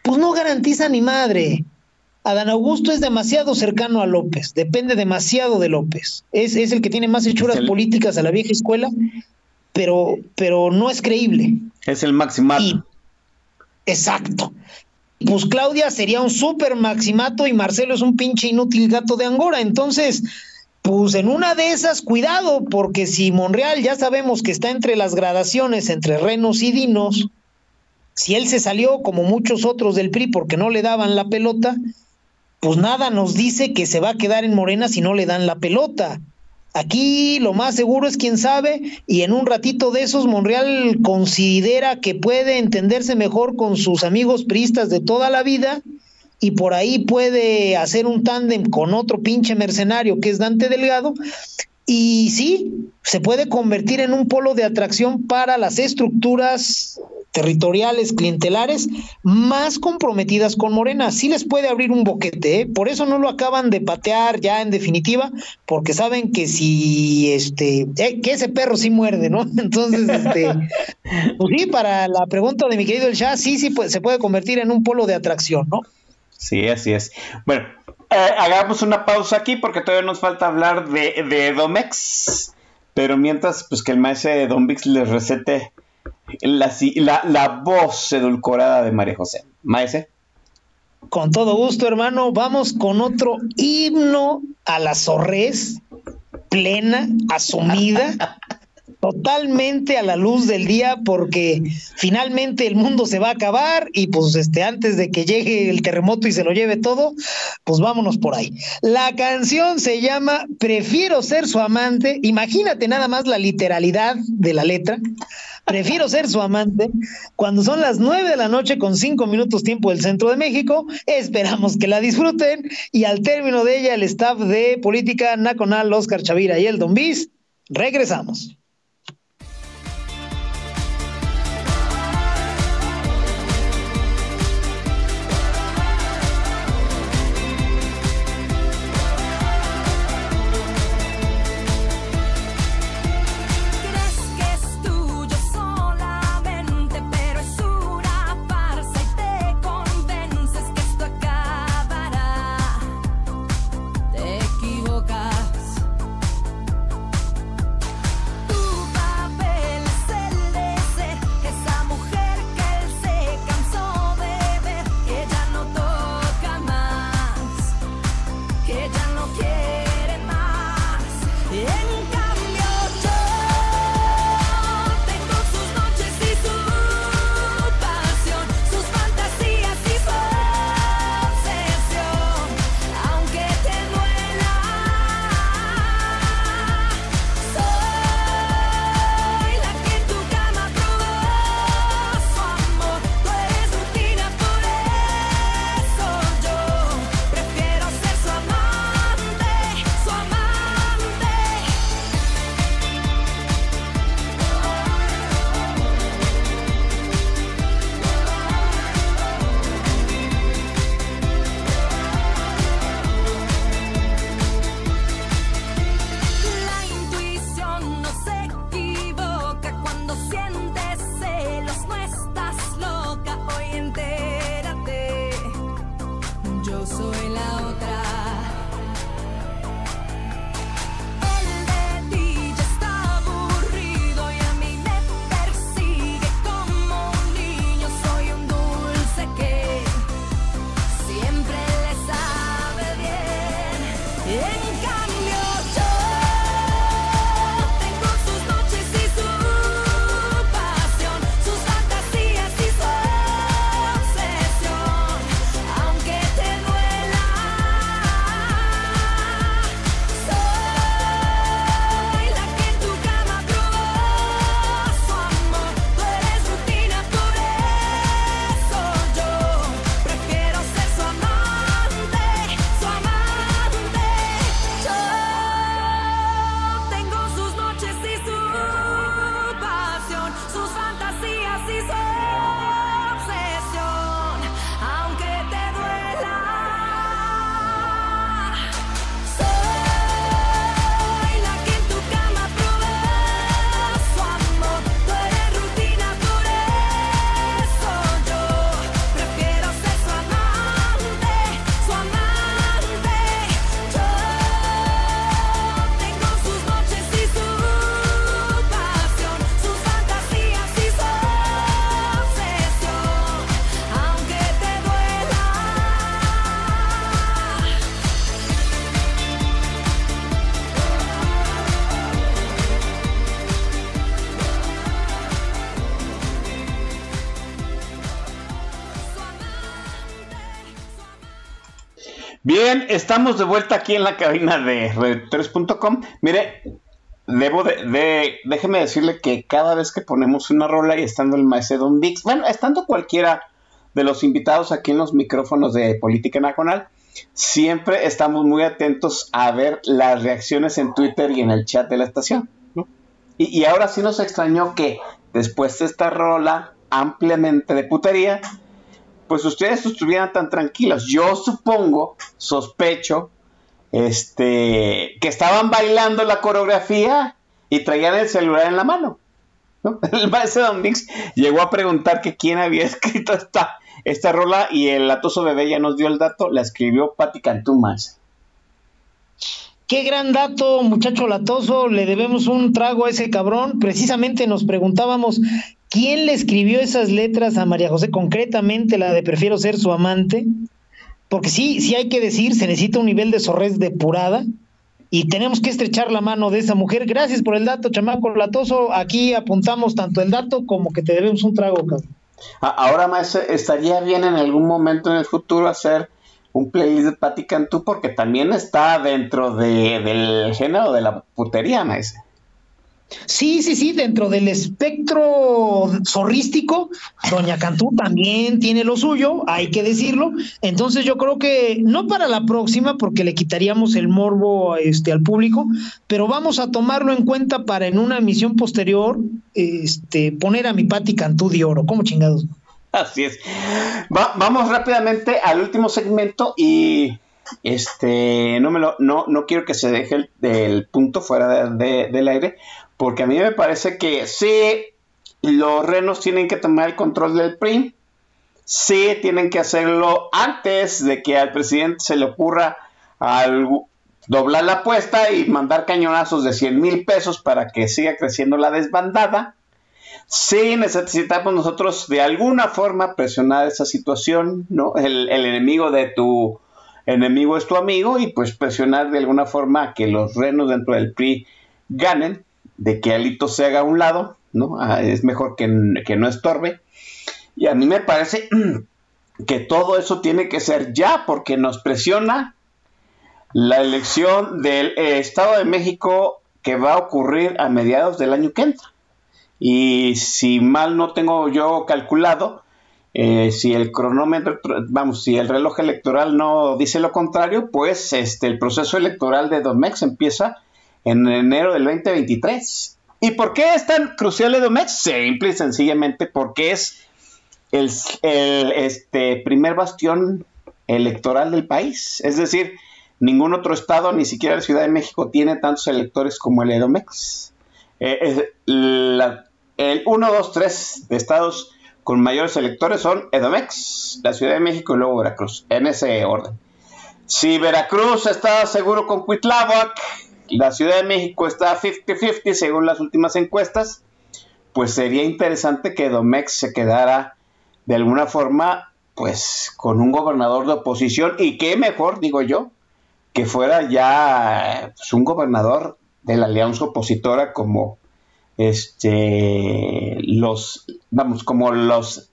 pues no garantiza ni madre. Adán Augusto es demasiado cercano a López, depende demasiado de López. Es, es el que tiene más hechuras políticas a la vieja escuela, pero, pero no es creíble. Es el maximato. Y- exacto. Pues Claudia sería un super maximato y Marcelo es un pinche inútil gato de Angora. Entonces, pues en una de esas, cuidado, porque si Monreal ya sabemos que está entre las gradaciones entre renos y dinos, si él se salió como muchos otros del PRI porque no le daban la pelota, pues nada nos dice que se va a quedar en Morena si no le dan la pelota. Aquí lo más seguro es quién sabe, y en un ratito de esos Monreal considera que puede entenderse mejor con sus amigos priistas de toda la vida, y por ahí puede hacer un tándem con otro pinche mercenario que es Dante Delgado, y sí, se puede convertir en un polo de atracción para las estructuras territoriales, clientelares, más comprometidas con Morena. Sí les puede abrir un boquete, ¿eh? por eso no lo acaban de patear ya en definitiva, porque saben que si este, eh, que ese perro sí muerde, ¿no? Entonces, este, pues sí, para la pregunta de mi querido El Shah, sí, sí, pues, se puede convertir en un polo de atracción, ¿no? Sí, así es. Bueno, eh, hagamos una pausa aquí porque todavía nos falta hablar de, de Domex. Pero mientras, pues que el maestro de Don Vix les recete la, si- la, la voz edulcorada de María José. Maese. Con todo gusto, hermano. Vamos con otro himno a la zorrez, plena, asumida, totalmente a la luz del día, porque finalmente el mundo se va a acabar y pues este antes de que llegue el terremoto y se lo lleve todo, pues vámonos por ahí. La canción se llama Prefiero ser su amante. Imagínate nada más la literalidad de la letra. Prefiero ser su amante. Cuando son las nueve de la noche con cinco minutos tiempo del centro de México, esperamos que la disfruten y al término de ella el staff de Política Nacional, Oscar Chavira y el Don Bis, regresamos. Estamos de vuelta aquí en la cabina de red3.com. Mire, debo de, déjeme decirle que cada vez que ponemos una rola y estando el maestro Don Dix, bueno, estando cualquiera de los invitados aquí en los micrófonos de Política Nacional, siempre estamos muy atentos a ver las reacciones en Twitter y en el chat de la estación. ¿no? Y, y ahora sí nos extrañó que después de esta rola ampliamente de putería, pues ustedes estuvieran tan tranquilos. Yo supongo, sospecho, este, que estaban bailando la coreografía y traían el celular en la mano. ¿no? El maestro Don Mix llegó a preguntar que quién había escrito esta, esta rola y el latoso bebé ya nos dio el dato, la escribió Patti Cantú. Qué gran dato, muchacho latoso. Le debemos un trago a ese cabrón. Precisamente nos preguntábamos quién le escribió esas letras a María José, concretamente la de Prefiero ser su amante. Porque sí, sí hay que decir, se necesita un nivel de sorrez depurada y tenemos que estrechar la mano de esa mujer. Gracias por el dato, chamaco latoso. Aquí apuntamos tanto el dato como que te debemos un trago, cabrón. Ahora, maestro, estaría bien en algún momento en el futuro hacer un playlist de Patti Cantú porque también está dentro de- del género de la putería, maestro. Sí, sí, sí, dentro del espectro zorrístico, Doña Cantú también tiene lo suyo, hay que decirlo. Entonces yo creo que no para la próxima, porque le quitaríamos el morbo este, al público, pero vamos a tomarlo en cuenta para en una emisión posterior este, poner a mi Pati Cantú de oro. ¿Cómo chingados? Así es. Va- vamos rápidamente al último segmento y este no me lo no, no quiero que se deje el, el punto fuera de- de- del aire porque a mí me parece que sí los renos tienen que tomar el control del PRI sí tienen que hacerlo antes de que al presidente se le ocurra algo- doblar la apuesta y mandar cañonazos de 100 mil pesos para que siga creciendo la desbandada Sí, necesitamos nosotros de alguna forma presionar esa situación, ¿no? El, el enemigo de tu enemigo es tu amigo y pues presionar de alguna forma que los renos dentro del PRI ganen, de que Alito se haga a un lado, ¿no? Ah, es mejor que, que no estorbe. Y a mí me parece que todo eso tiene que ser ya porque nos presiona la elección del eh, Estado de México que va a ocurrir a mediados del año que entra. Y si mal no tengo yo calculado, eh, si el cronómetro, vamos, si el reloj electoral no dice lo contrario, pues este, el proceso electoral de Domex empieza en enero del 2023. ¿Y por qué es tan crucial el Domex? Simple y sencillamente porque es el, este, primer bastión electoral del país. Es decir, ningún otro estado, ni siquiera la Ciudad de México, tiene tantos electores como el Edomex. Eh, el 1, 2, 3 de estados con mayores electores son Edomex, la Ciudad de México y luego Veracruz, en ese orden. Si Veracruz está seguro con Cuitláhuac, la Ciudad de México está 50-50 según las últimas encuestas, pues sería interesante que Edomex se quedara de alguna forma pues con un gobernador de oposición y qué mejor, digo yo, que fuera ya pues, un gobernador de la alianza opositora como este los vamos como los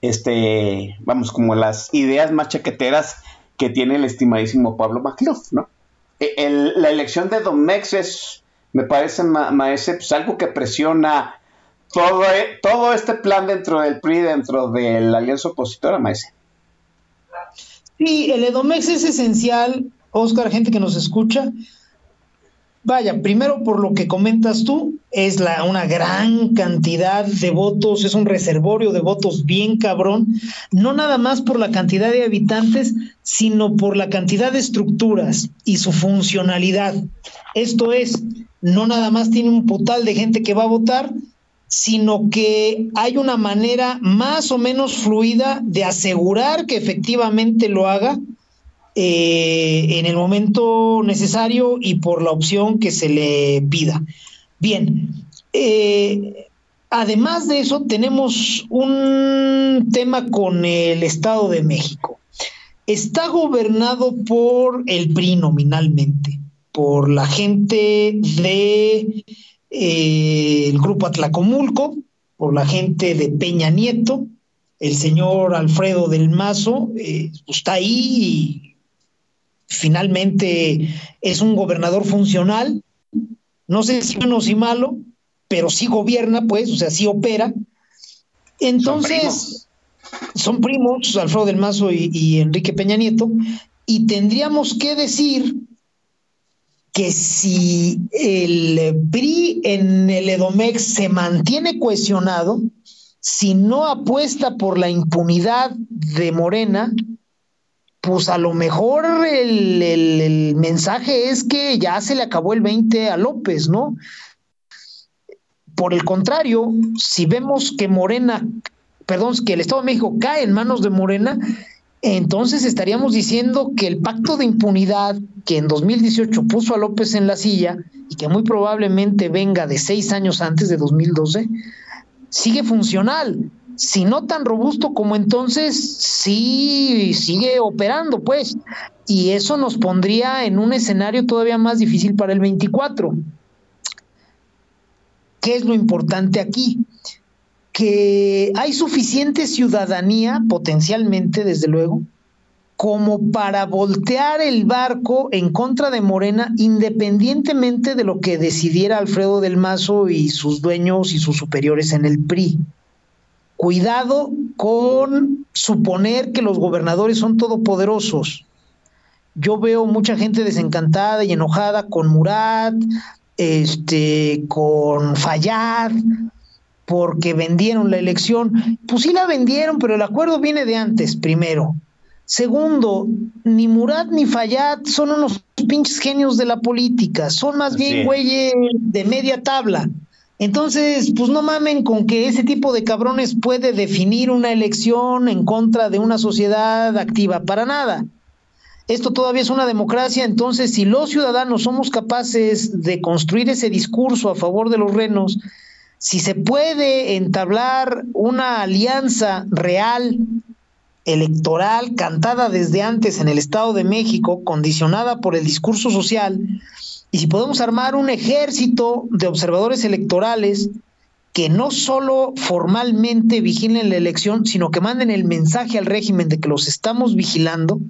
este vamos como las ideas más chaqueteras que tiene el estimadísimo Pablo Macluf, ¿no? E- el- la elección de Domex es me parece ma- maese pues, algo que presiona todo, e- todo este plan dentro del PRI dentro de la alianza opositora maese Sí, el Edomex es esencial, Oscar, gente que nos escucha. Vaya, primero por lo que comentas tú, es la, una gran cantidad de votos, es un reservorio de votos bien cabrón, no nada más por la cantidad de habitantes, sino por la cantidad de estructuras y su funcionalidad. Esto es, no nada más tiene un putal de gente que va a votar, sino que hay una manera más o menos fluida de asegurar que efectivamente lo haga eh, en el momento necesario y por la opción que se le pida. Bien, eh, además de eso tenemos un tema con el Estado de México. Está gobernado por el PRI nominalmente, por la gente de eh, grupo Atlacomulco, por la gente de Peña Nieto, el señor Alfredo del Mazo eh, está ahí y finalmente es un gobernador funcional, no sé si bueno o si malo, pero sí gobierna, pues, o sea, sí opera. Entonces, son primos, Alfredo del Mazo y, Enrique Peña Nieto, y tendríamos que decir que si el PRI en el Edomex se mantiene cohesionado, si no apuesta por la impunidad de Morena, pues a lo mejor el, el- mensaje es que ya se le acabó el 20 a López, ¿no? Por el contrario, si vemos que Morena, perdón, que el Estado de México cae en manos de Morena, entonces estaríamos diciendo que el pacto de impunidad que en 2018 puso a López en la silla y que muy probablemente venga de seis años antes de 2012, sigue funcional. Si no tan robusto como entonces, sí sigue operando, pues. Y eso nos pondría en un escenario todavía más difícil para el 24. ¿Qué es lo importante aquí? Que hay suficiente ciudadanía, potencialmente, desde luego, como para voltear el barco en contra de Morena, independientemente de lo que decidiera Alfredo del Mazo y sus dueños y sus superiores en el PRI. Cuidado con suponer que los gobernadores son todopoderosos. Yo veo mucha gente desencantada y enojada con Murat, este, con Fayad, porque vendieron la elección. Pues sí la vendieron, pero el acuerdo viene de antes, primero. Segundo, ni Murat ni Fayad son unos pinches genios de la política, son más bien Sí. güeyes de media tabla. Entonces, pues no mamen con que ese tipo de cabrones puede definir una elección en contra de una sociedad activa, para nada. Esto todavía es una democracia, entonces si los ciudadanos somos capaces de construir ese discurso a favor de los renos, si se puede entablar una alianza real electoral cantada desde antes en el Estado de México, condicionada por el discurso social, y si podemos armar un ejército de observadores electorales que no solo formalmente vigilen la elección, sino que manden el mensaje al régimen de que los estamos vigilando,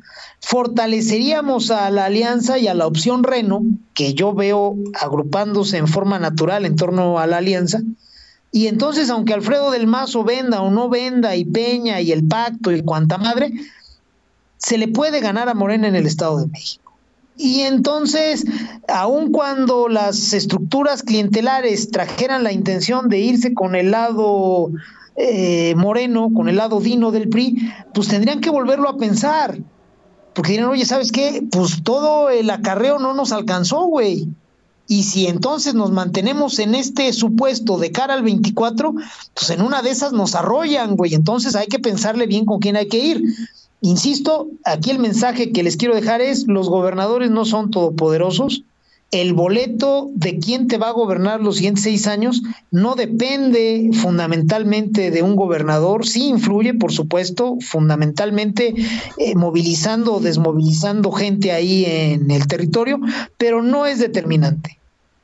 fortaleceríamos a la alianza y a la opción Reno, que yo veo agrupándose en forma natural en torno a la alianza, y entonces, aunque Alfredo del Mazo venda o no venda, y Peña y el pacto y cuanta madre, se le puede ganar a Morena en el Estado de México. Y entonces, aun cuando las estructuras clientelares trajeran la intención de irse con el lado eh, moreno, con el lado dino del PRI, pues tendrían que volverlo a pensar. Porque dirán, oye, ¿sabes qué? Pues todo el acarreo no nos alcanzó, güey. Y si entonces nos mantenemos en este supuesto de cara al 24, pues en una de esas nos arrollan, güey. Entonces hay que pensarle bien con quién hay que ir. Insisto, aquí el mensaje que les quiero dejar es, los gobernadores no son todopoderosos. El boleto de quién te va a gobernar los siguientes seis años no depende fundamentalmente de un gobernador, sí influye, por supuesto, fundamentalmente eh, movilizando o desmovilizando gente ahí en el territorio, pero no es determinante.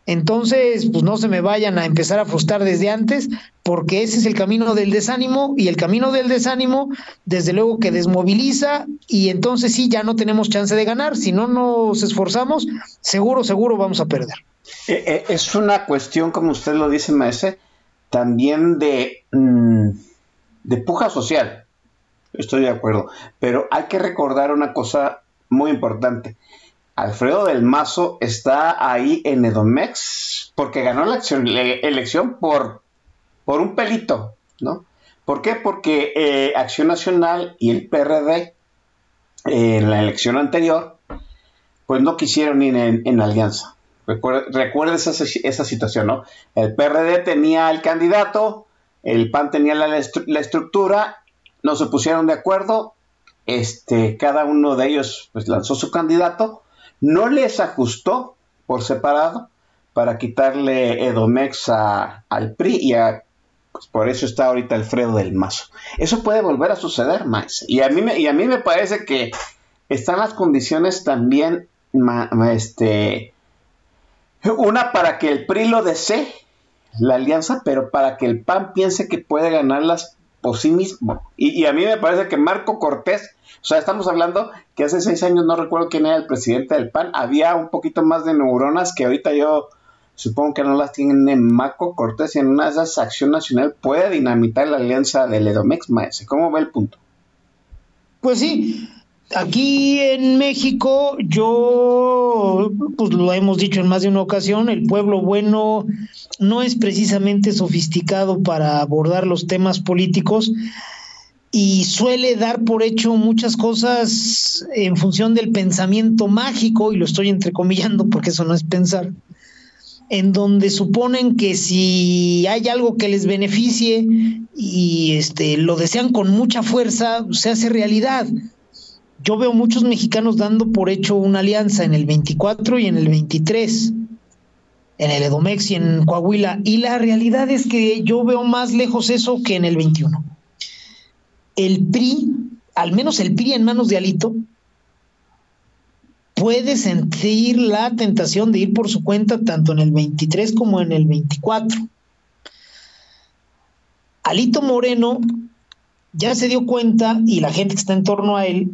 Entonces, pues no se me vayan a empezar a frustrar desde antes, porque ese es el camino del desánimo y el camino del desánimo, desde luego que desmoviliza y entonces sí, ya no tenemos chance de ganar. Si no nos esforzamos, seguro, seguro vamos a perder. Eh, eh, es una cuestión, como usted lo dice, maese, también de, mm, de puja social. Estoy de acuerdo. Pero hay que recordar una cosa muy importante. Alfredo del Mazo está ahí en Edomex porque ganó la elección por, por un pelito, ¿no? ¿Por qué? Porque eh, Acción Nacional y el PRD eh, en la elección anterior, pues no quisieron ir en, alianza. Recuerda, esa, situación, ¿no? El PRD tenía el candidato, el PAN tenía la, la estructura, no se pusieron de acuerdo, este, cada uno de ellos pues, lanzó su candidato, no les ajustó por separado para quitarle Edomex a- al PRI y a- pues, por eso está ahorita Alfredo del Mazo. Eso puede volver a suceder, Max. Y a mí me, parece que están las condiciones también, este, una para que el PRI lo desee, la alianza, pero para que el PAN piense que puede ganarlas por sí mismo. Y, a mí me parece que Marco Cortés O sea, estamos hablando que hace seis años no recuerdo quién era el presidente del PAN. Había un poquito más de neuronas que ahorita yo supongo que no las tienen en Maco Cortés y en una de esas Acción Nacional puede dinamitar la alianza del Edomex, maese. ¿Cómo ve el punto? Pues sí, aquí en México yo, pues lo hemos dicho en más de una ocasión, el pueblo bueno no es precisamente sofisticado para abordar los temas políticos y suele dar por hecho muchas cosas en función del pensamiento mágico, y lo estoy entrecomillando porque eso no es pensar, en donde suponen que si hay algo que les beneficie y este lo desean con mucha fuerza, se hace realidad. Yo veo muchos mexicanos dando por hecho una alianza en el 24 y en el 23, en el Edomex y en Coahuila, y la realidad es que yo veo más lejos eso que en el 21. El PRI, al menos el PRI en manos de Alito, puede sentir la tentación de ir por su cuenta tanto en el 23 como en el 24. Alito Moreno ya se dio cuenta, y la gente que está en torno a él,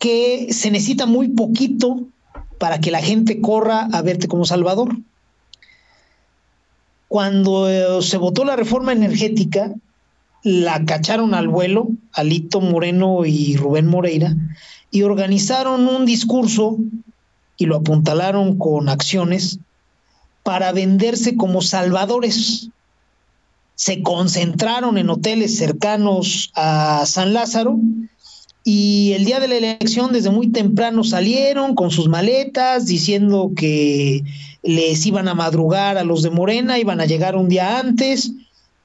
que se necesita muy poquito para que la gente corra a verte como Salvador. Cuando eh, se votó la reforma energética, la cacharon al vuelo, Alito Moreno y Rubén Moreira, y organizaron un discurso y lo apuntalaron con acciones para venderse como salvadores. Se concentraron en hoteles cercanos a San Lázaro y el día de la elección desde muy temprano salieron con sus maletas diciendo que les iban a madrugar a los de Morena, iban a llegar un día antes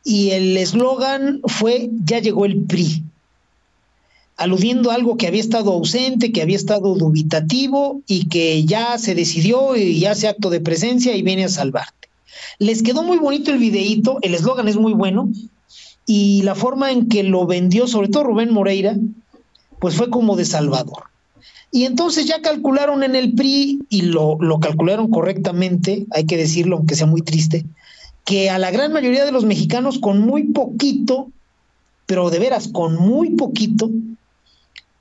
y el eslogan fue ya llegó el PRI aludiendo a algo que había estado ausente, que había estado dubitativo y que ya se decidió y hace acto de presencia y viene a salvarte. Les quedó muy bonito el videíto, el eslogan es muy bueno y la forma en que lo vendió, sobre todo Rubén Moreira, pues fue como de Salvador. Y entonces ya calcularon en el PRI y lo, lo calcularon correctamente, hay que decirlo, aunque sea muy triste, que a la gran mayoría de los mexicanos con muy poquito, pero de veras con muy poquito,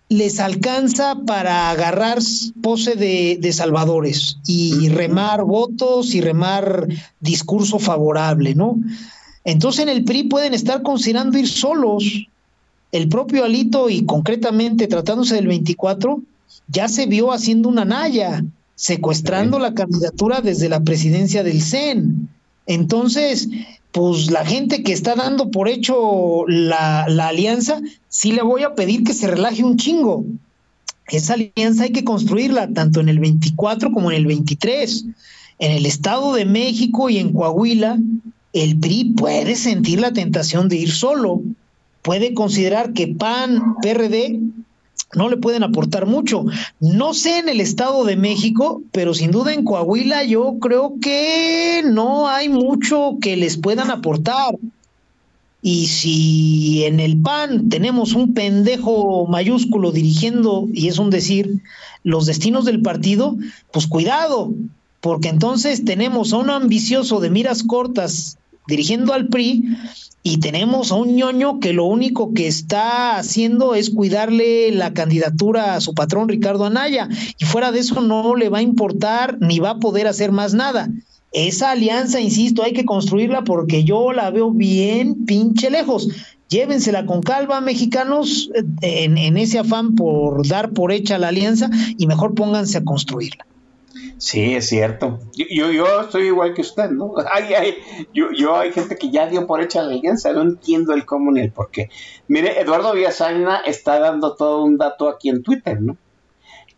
les alcanza para agarrar pose de, de, salvadores y remar votos y remar discurso favorable, ¿no? Entonces en el PRI pueden estar considerando ir solos. El propio Alito y concretamente tratándose del 24, ya se vio haciendo una naya, secuestrando la candidatura desde la presidencia del CEN. Entonces, pues la gente que está dando por hecho la, la, alianza, sí le voy a pedir que se relaje un chingo. Esa alianza hay que construirla tanto en el 24 como en el 23. En el Estado de México y en Coahuila, el PRI puede sentir la tentación de ir solo, puede considerar que PAN, PRD no le pueden aportar mucho. No sé en el Estado de México, pero sin duda en Coahuila yo creo que no hay mucho que les puedan aportar. Y si en el PAN tenemos un pendejo mayúsculo dirigiendo, y es un decir, los destinos del partido, pues cuidado, porque entonces tenemos a un ambicioso de miras cortas dirigiendo al PRI y tenemos a un ñoño que lo único que está haciendo es cuidarle la candidatura a su patrón Ricardo Anaya y fuera de eso no le va a importar ni va a poder hacer más nada. Esa alianza, insisto, hay que construirla porque yo la veo bien pinche lejos. Llévensela con calma, mexicanos, en, en ese afán por dar por hecha la alianza y mejor pónganse a construirla. Sí, es cierto. Yo, yo, estoy igual que usted, ¿no? Hay, hay, yo, yo hay gente que ya dio por hecha la alianza, no entiendo el cómo ni el por qué. Mire, Eduardo Villasaina está dando todo un dato aquí en Twitter, ¿no?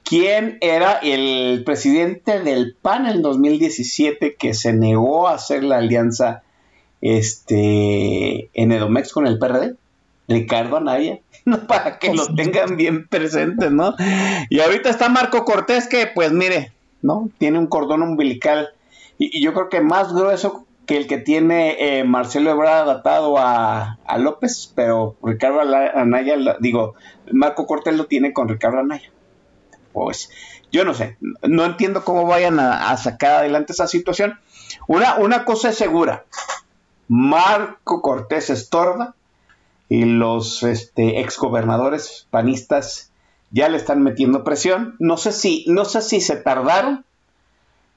¿Quién era el presidente del PAN en 2017 que se negó a hacer la alianza este, en Edomex con el PRD? Ricardo Anaya, ¿no? para que lo tengan bien presentes, ¿no? Y ahorita está Marco Cortés que, pues mire, ¿no? Tiene un cordón umbilical y, yo creo que más grueso que el que tiene eh, Marcelo Ebrard atado a, a, López, pero Ricardo Anaya, digo, Marco Cortés lo tiene con Ricardo Anaya. Pues yo no sé, no entiendo cómo vayan a, a sacar adelante esa situación. Una, una cosa es segura, Marco Cortés estorba y los este, exgobernadores panistas ya le están metiendo presión. No sé si, no sé si se tardaron.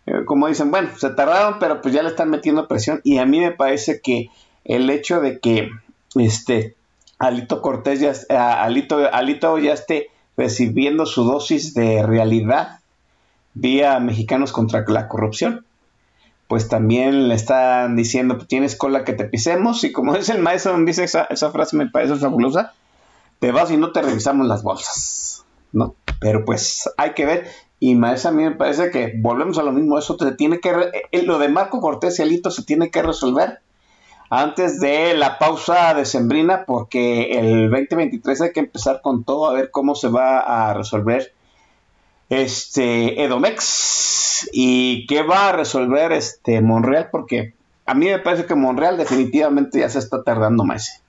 eh, como dicen, bueno, se tardaron, pero pues ya le están metiendo presión. Y a mí me parece que el hecho de que este Alito Cortés ya Alito, Alito ya esté recibiendo su dosis de realidad vía Mexicanos contra la corrupción, pues también le están diciendo, pues, tienes cola que te pisemos, y como dice el maestro, dice esa, esa frase, me parece fabulosa, te vas y no te revisamos las bolsas, ¿no? Pero pues hay que ver, y maestra, a mí me parece que volvemos a lo mismo, eso se tiene que, re- eh, lo de Marco Cortés y Alito se tiene que resolver antes de la pausa decembrina, porque el 2023 hay que empezar con todo, a ver cómo se va a resolver este Edomex y qué va a resolver este Monreal, porque a mí me parece que Monreal definitivamente ya se está tardando más.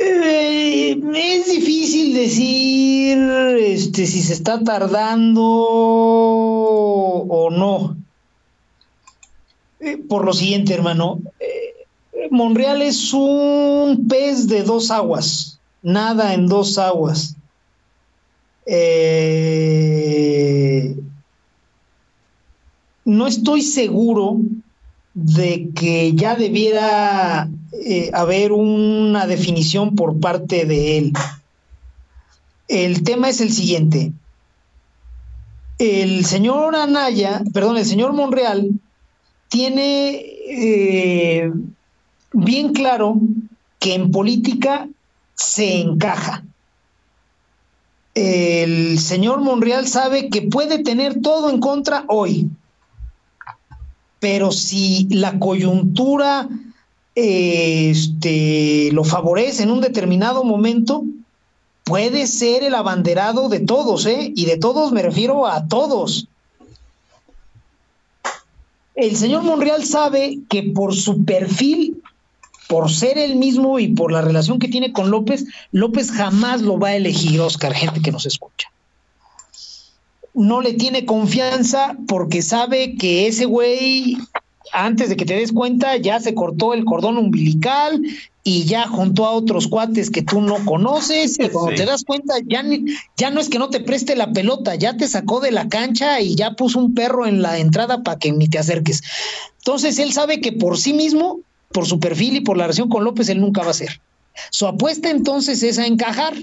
Eh, es difícil decir este, si se está tardando o no. Eh, por lo siguiente, hermano. eh, Monreal es un pez de dos aguas. Nada en dos aguas. Eh, no estoy seguro de que ya debiera eh, haber una definición por parte de él. El tema es el siguiente. El señor Anaya, perdón, el señor Monreal tiene eh, bien claro que en política se encaja. El señor Monreal sabe que puede tener todo en contra hoy, pero si la coyuntura eh, este, lo favorece en un determinado momento, puede ser el abanderado de todos, ¿eh? Y de todos me refiero a todos. El señor Monreal sabe que por su perfil, por ser él mismo y por la relación que tiene con López, López jamás lo va a elegir, Oscar, gente que nos escucha no le tiene confianza porque sabe que ese güey, antes de que te des cuenta, ya se cortó el cordón umbilical y ya juntó a otros cuates que tú no conoces y cuando Sí. te das cuenta ya, ni- ya no es que no te preste la pelota, ya te sacó de la cancha y ya puso un perro en la entrada para que ni te acerques. Entonces él sabe que por sí mismo, por su perfil y por la relación con López, él nunca va a ser. Su apuesta entonces es a encajar.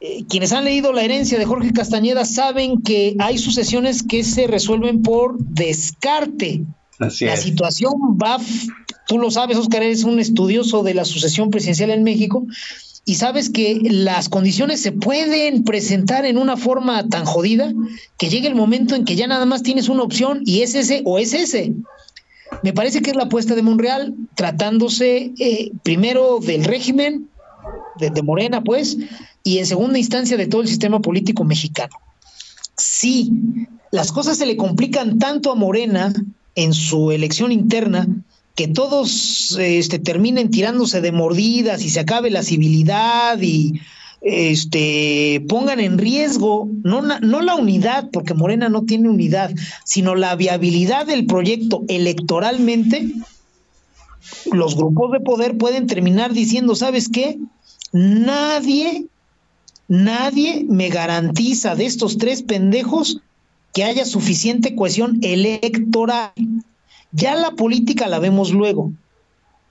Eh, quienes han leído La herencia de Jorge Castañeda saben que hay sucesiones que se resuelven por descarte. Así La es. situación va, tú lo sabes, Oscar, eres un estudioso de la sucesión presidencial en México y sabes que las condiciones se pueden presentar en una forma tan jodida que llegue el momento en que ya nada más tienes una opción y es ese o es ese. Me parece que es la apuesta de Monreal, tratándose eh, primero del régimen, de, de Morena, pues, y en segunda instancia de todo el sistema político mexicano. Sí, las cosas se le complican tanto a Morena en su elección interna que todos este, terminen tirándose de mordidas y se acabe la civilidad y este, pongan en riesgo no, no la unidad, porque Morena no tiene unidad, sino la viabilidad del proyecto electoralmente, los grupos de poder pueden terminar diciendo, ¿sabes qué? Nadie, nadie me garantiza de estos tres pendejos que haya suficiente cohesión electoral. Ya la política la vemos luego,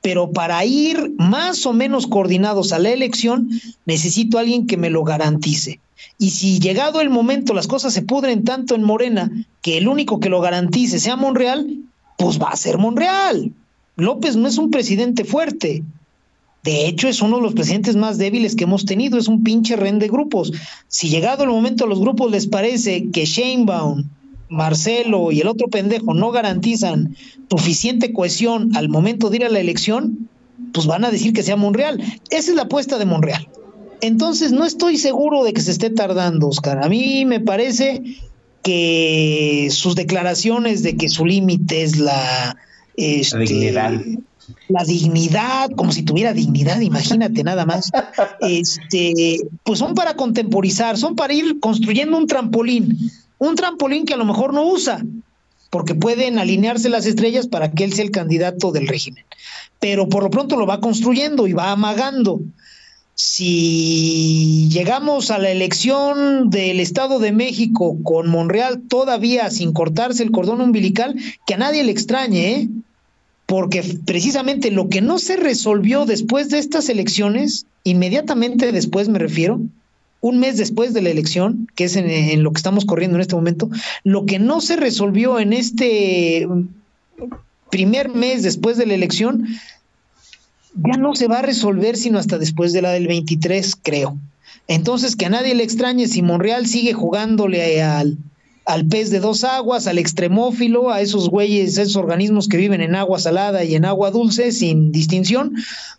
pero para ir más o menos coordinados a la elección, necesito a alguien que me lo garantice. Y si llegado el momento las cosas se pudren tanto en Morena que el único que lo garantice sea Monreal, pues va a ser Monreal. López no es un presidente fuerte. De hecho, es uno de los presidentes más débiles que hemos tenido, es un pinche ren de grupos. Si llegado el momento a los grupos les parece que Sheinbaum, Marcelo y el otro pendejo no garantizan suficiente cohesión al momento de ir a la elección, pues van a decir que sea Monreal. Esa es la apuesta de Monreal. Entonces, no estoy seguro de que se esté tardando, Oscar. A mí me parece que sus declaraciones de que su límite es la, este, dignidad. La dignidad, como si tuviera dignidad, imagínate nada más. Este, pues son para contemporizar, son para ir construyendo un trampolín, un trampolín que a lo mejor no usa, porque pueden alinearse las estrellas para que él sea el candidato del régimen. Pero por lo pronto lo va construyendo y va amagando. si llegamos a la elección del Estado de México con Monreal todavía sin cortarse el cordón umbilical, que a nadie le extrañe, ¿eh? Porque precisamente lo que no se resolvió después de estas elecciones, inmediatamente después me refiero, un mes después de la elección, que es en, lo que estamos corriendo en este momento, lo que no se resolvió en este primer mes después de la elección, ya no se va a resolver sino hasta después de la del 23, creo. Entonces, que a nadie le extrañe si Monreal sigue jugándole al, al pez de dos aguas, al extremófilo, a esos güeyes, esos organismos que viven en agua salada y en agua dulce sin distinción,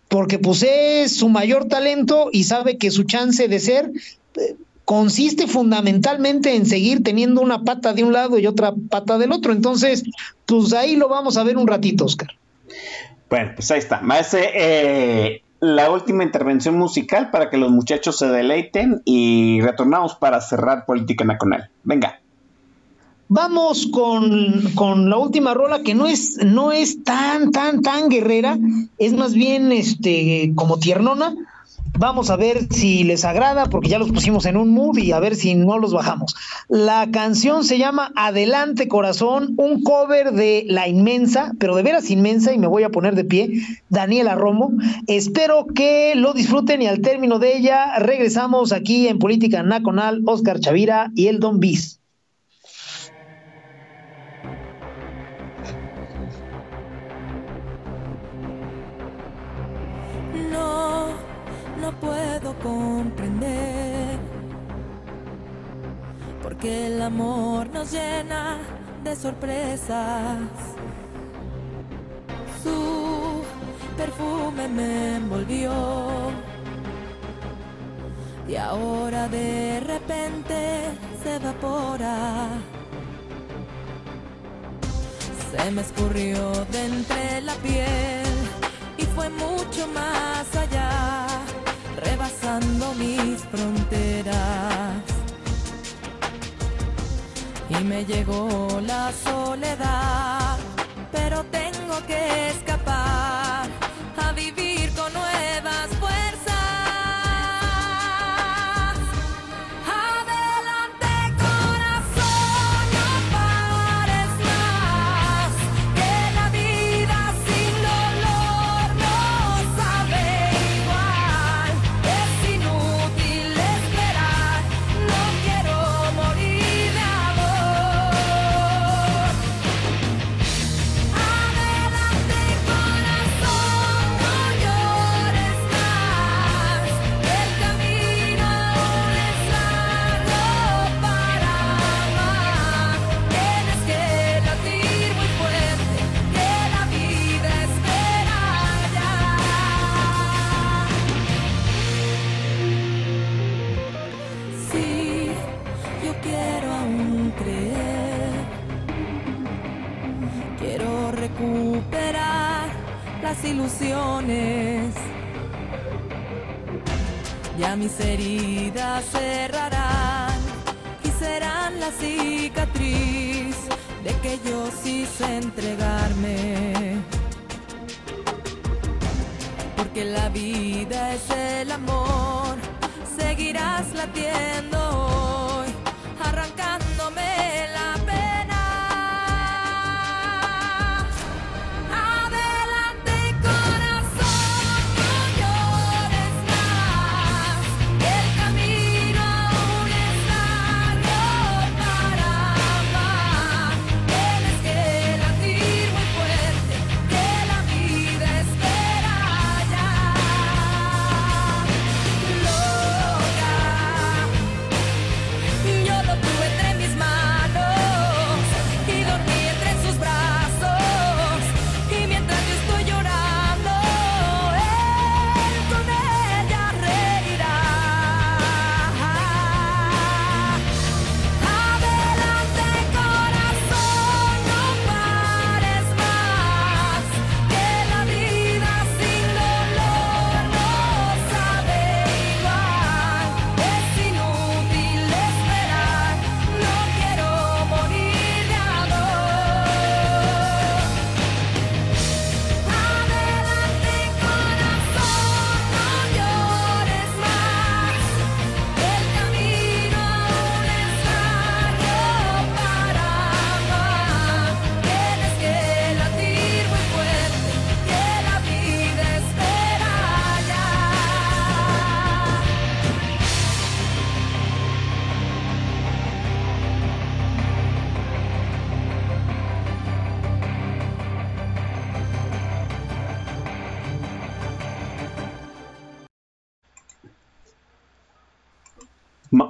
porque pues es su mayor talento y sabe que su chance de ser eh, consiste fundamentalmente en seguir teniendo una pata de un lado y otra pata del otro. Entonces, pues ahí lo vamos a ver un ratito, Oscar. Bueno, pues ahí está. Maese, eh, la última intervención musical para que los muchachos se deleiten y retornamos para cerrar Política Nacional. Venga. Vamos con, con la última rola que no es, no es tan, tan, tan guerrera, es más bien este, como tiernona. Vamos a ver si les agrada, porque ya los pusimos en un mood y a ver si no los bajamos. La canción se llama Adelante Corazón, un cover de La Inmensa, pero de veras inmensa, y me voy a poner de pie, Daniela Romo. Espero que lo disfruten y al término de ella regresamos aquí en Política Nacional, Oscar Chavira y el Don Bis. Puedo comprender. Porque el amor nos llena de sorpresas. Su perfume me envolvió. Y ahora de repente se evapora. Se me escurrió de entre la piel y fue mucho más allá, mis fronteras. Y me llegó la soledad, pero tengo que escapar ilusiones. Ya mis heridas cerrarán y serán la cicatriz de que yo quise entregarme. Porque la vida es el amor, seguirás latiendo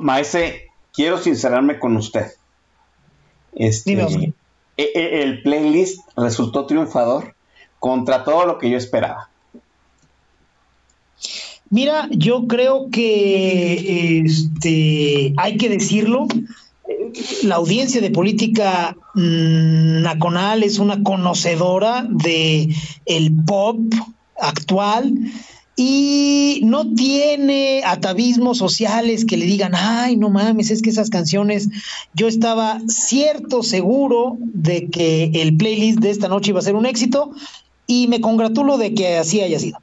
Maese, quiero sincerarme con usted. Este, Dime, e- e- el playlist resultó triunfador contra todo lo que yo esperaba. Mira, yo creo que este, hay que decirlo. La audiencia de política mm, nacional es una conocedora de el pop actual y no tiene atavismos sociales que le digan, ay, no mames, es que esas canciones, yo estaba cierto, seguro de que el playlist de esta noche iba a ser un éxito y me congratulo de que así haya sido.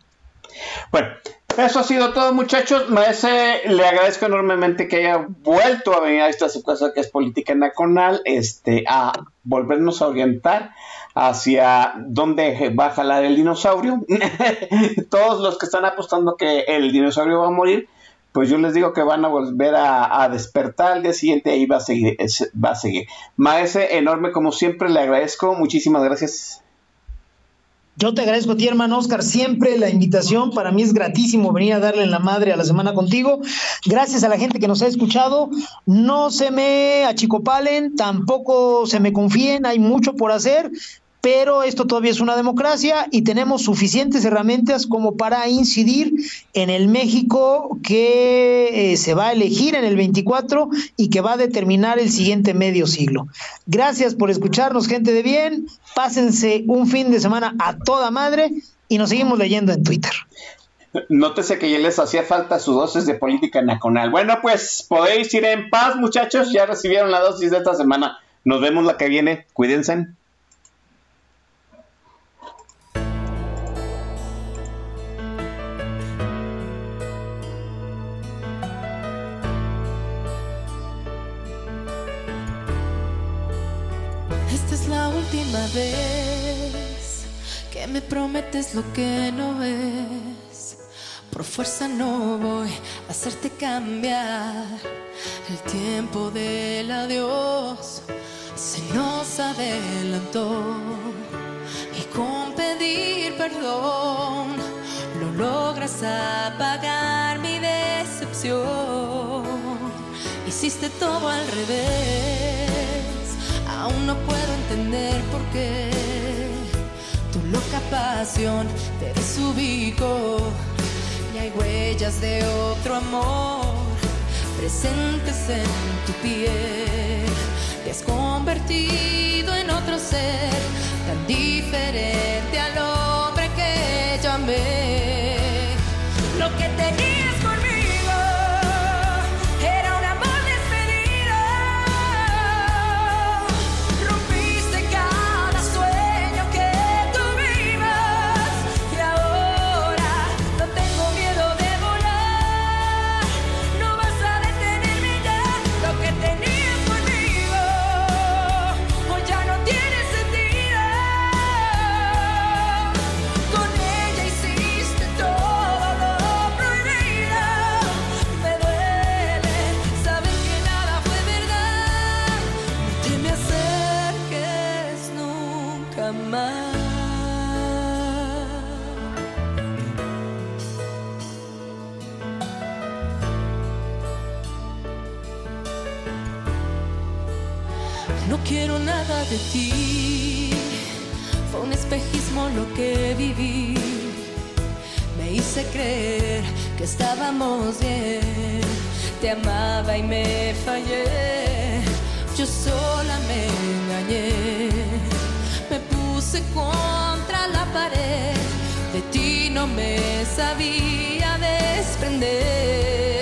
Bueno, eso ha sido todo, muchachos. Maese, le agradezco enormemente que haya vuelto a venir a esta cosa que es política nacional, este, a volvernos a orientar hacia dónde va a jalar el dinosaurio. Todos los que están apostando que el dinosaurio va a morir, pues yo les digo que van a volver a, despertar al día siguiente y va a seguir, va a seguir. Maese, enorme como siempre, le agradezco. Muchísimas gracias. Yo te agradezco a ti, hermano Oscar, siempre la invitación. Para mí es gratísimo venir a darle en la madre a la semana contigo. Gracias a la gente que nos ha escuchado. No se me achicopalen, tampoco se me confíen, hay mucho por hacer. Pero esto todavía es una democracia y tenemos suficientes herramientas como para incidir en el México que eh, se va a elegir en el 24 y que va a determinar el siguiente medio siglo. Gracias por escucharnos, gente de bien. Pásense un fin de semana a toda madre y nos seguimos leyendo en Twitter. Nótese que ya les hacía falta su dosis de política nacional. Bueno, pues podéis ir en paz, muchachos. Ya recibieron la dosis de esta semana. Nos vemos la que viene. Cuídense. Última vez que me prometes lo que no es. Por fuerza no voy a hacerte cambiar. El tiempo del adiós se nos adelantó. Y con pedir perdón lo logras apagar mi decepción. Hiciste todo al revés. Aún no puedo entender por qué tu loca pasión te desubicó. Y hay huellas de otro amor presentes en tu piel. Te has convertido en otro ser tan diferente de ti. Fue un espejismo lo que viví. Me hice creer que estábamos bien. Te amaba y me fallé. Yo sola me engañé. Me puse contra la pared. De ti no me sabía desprender.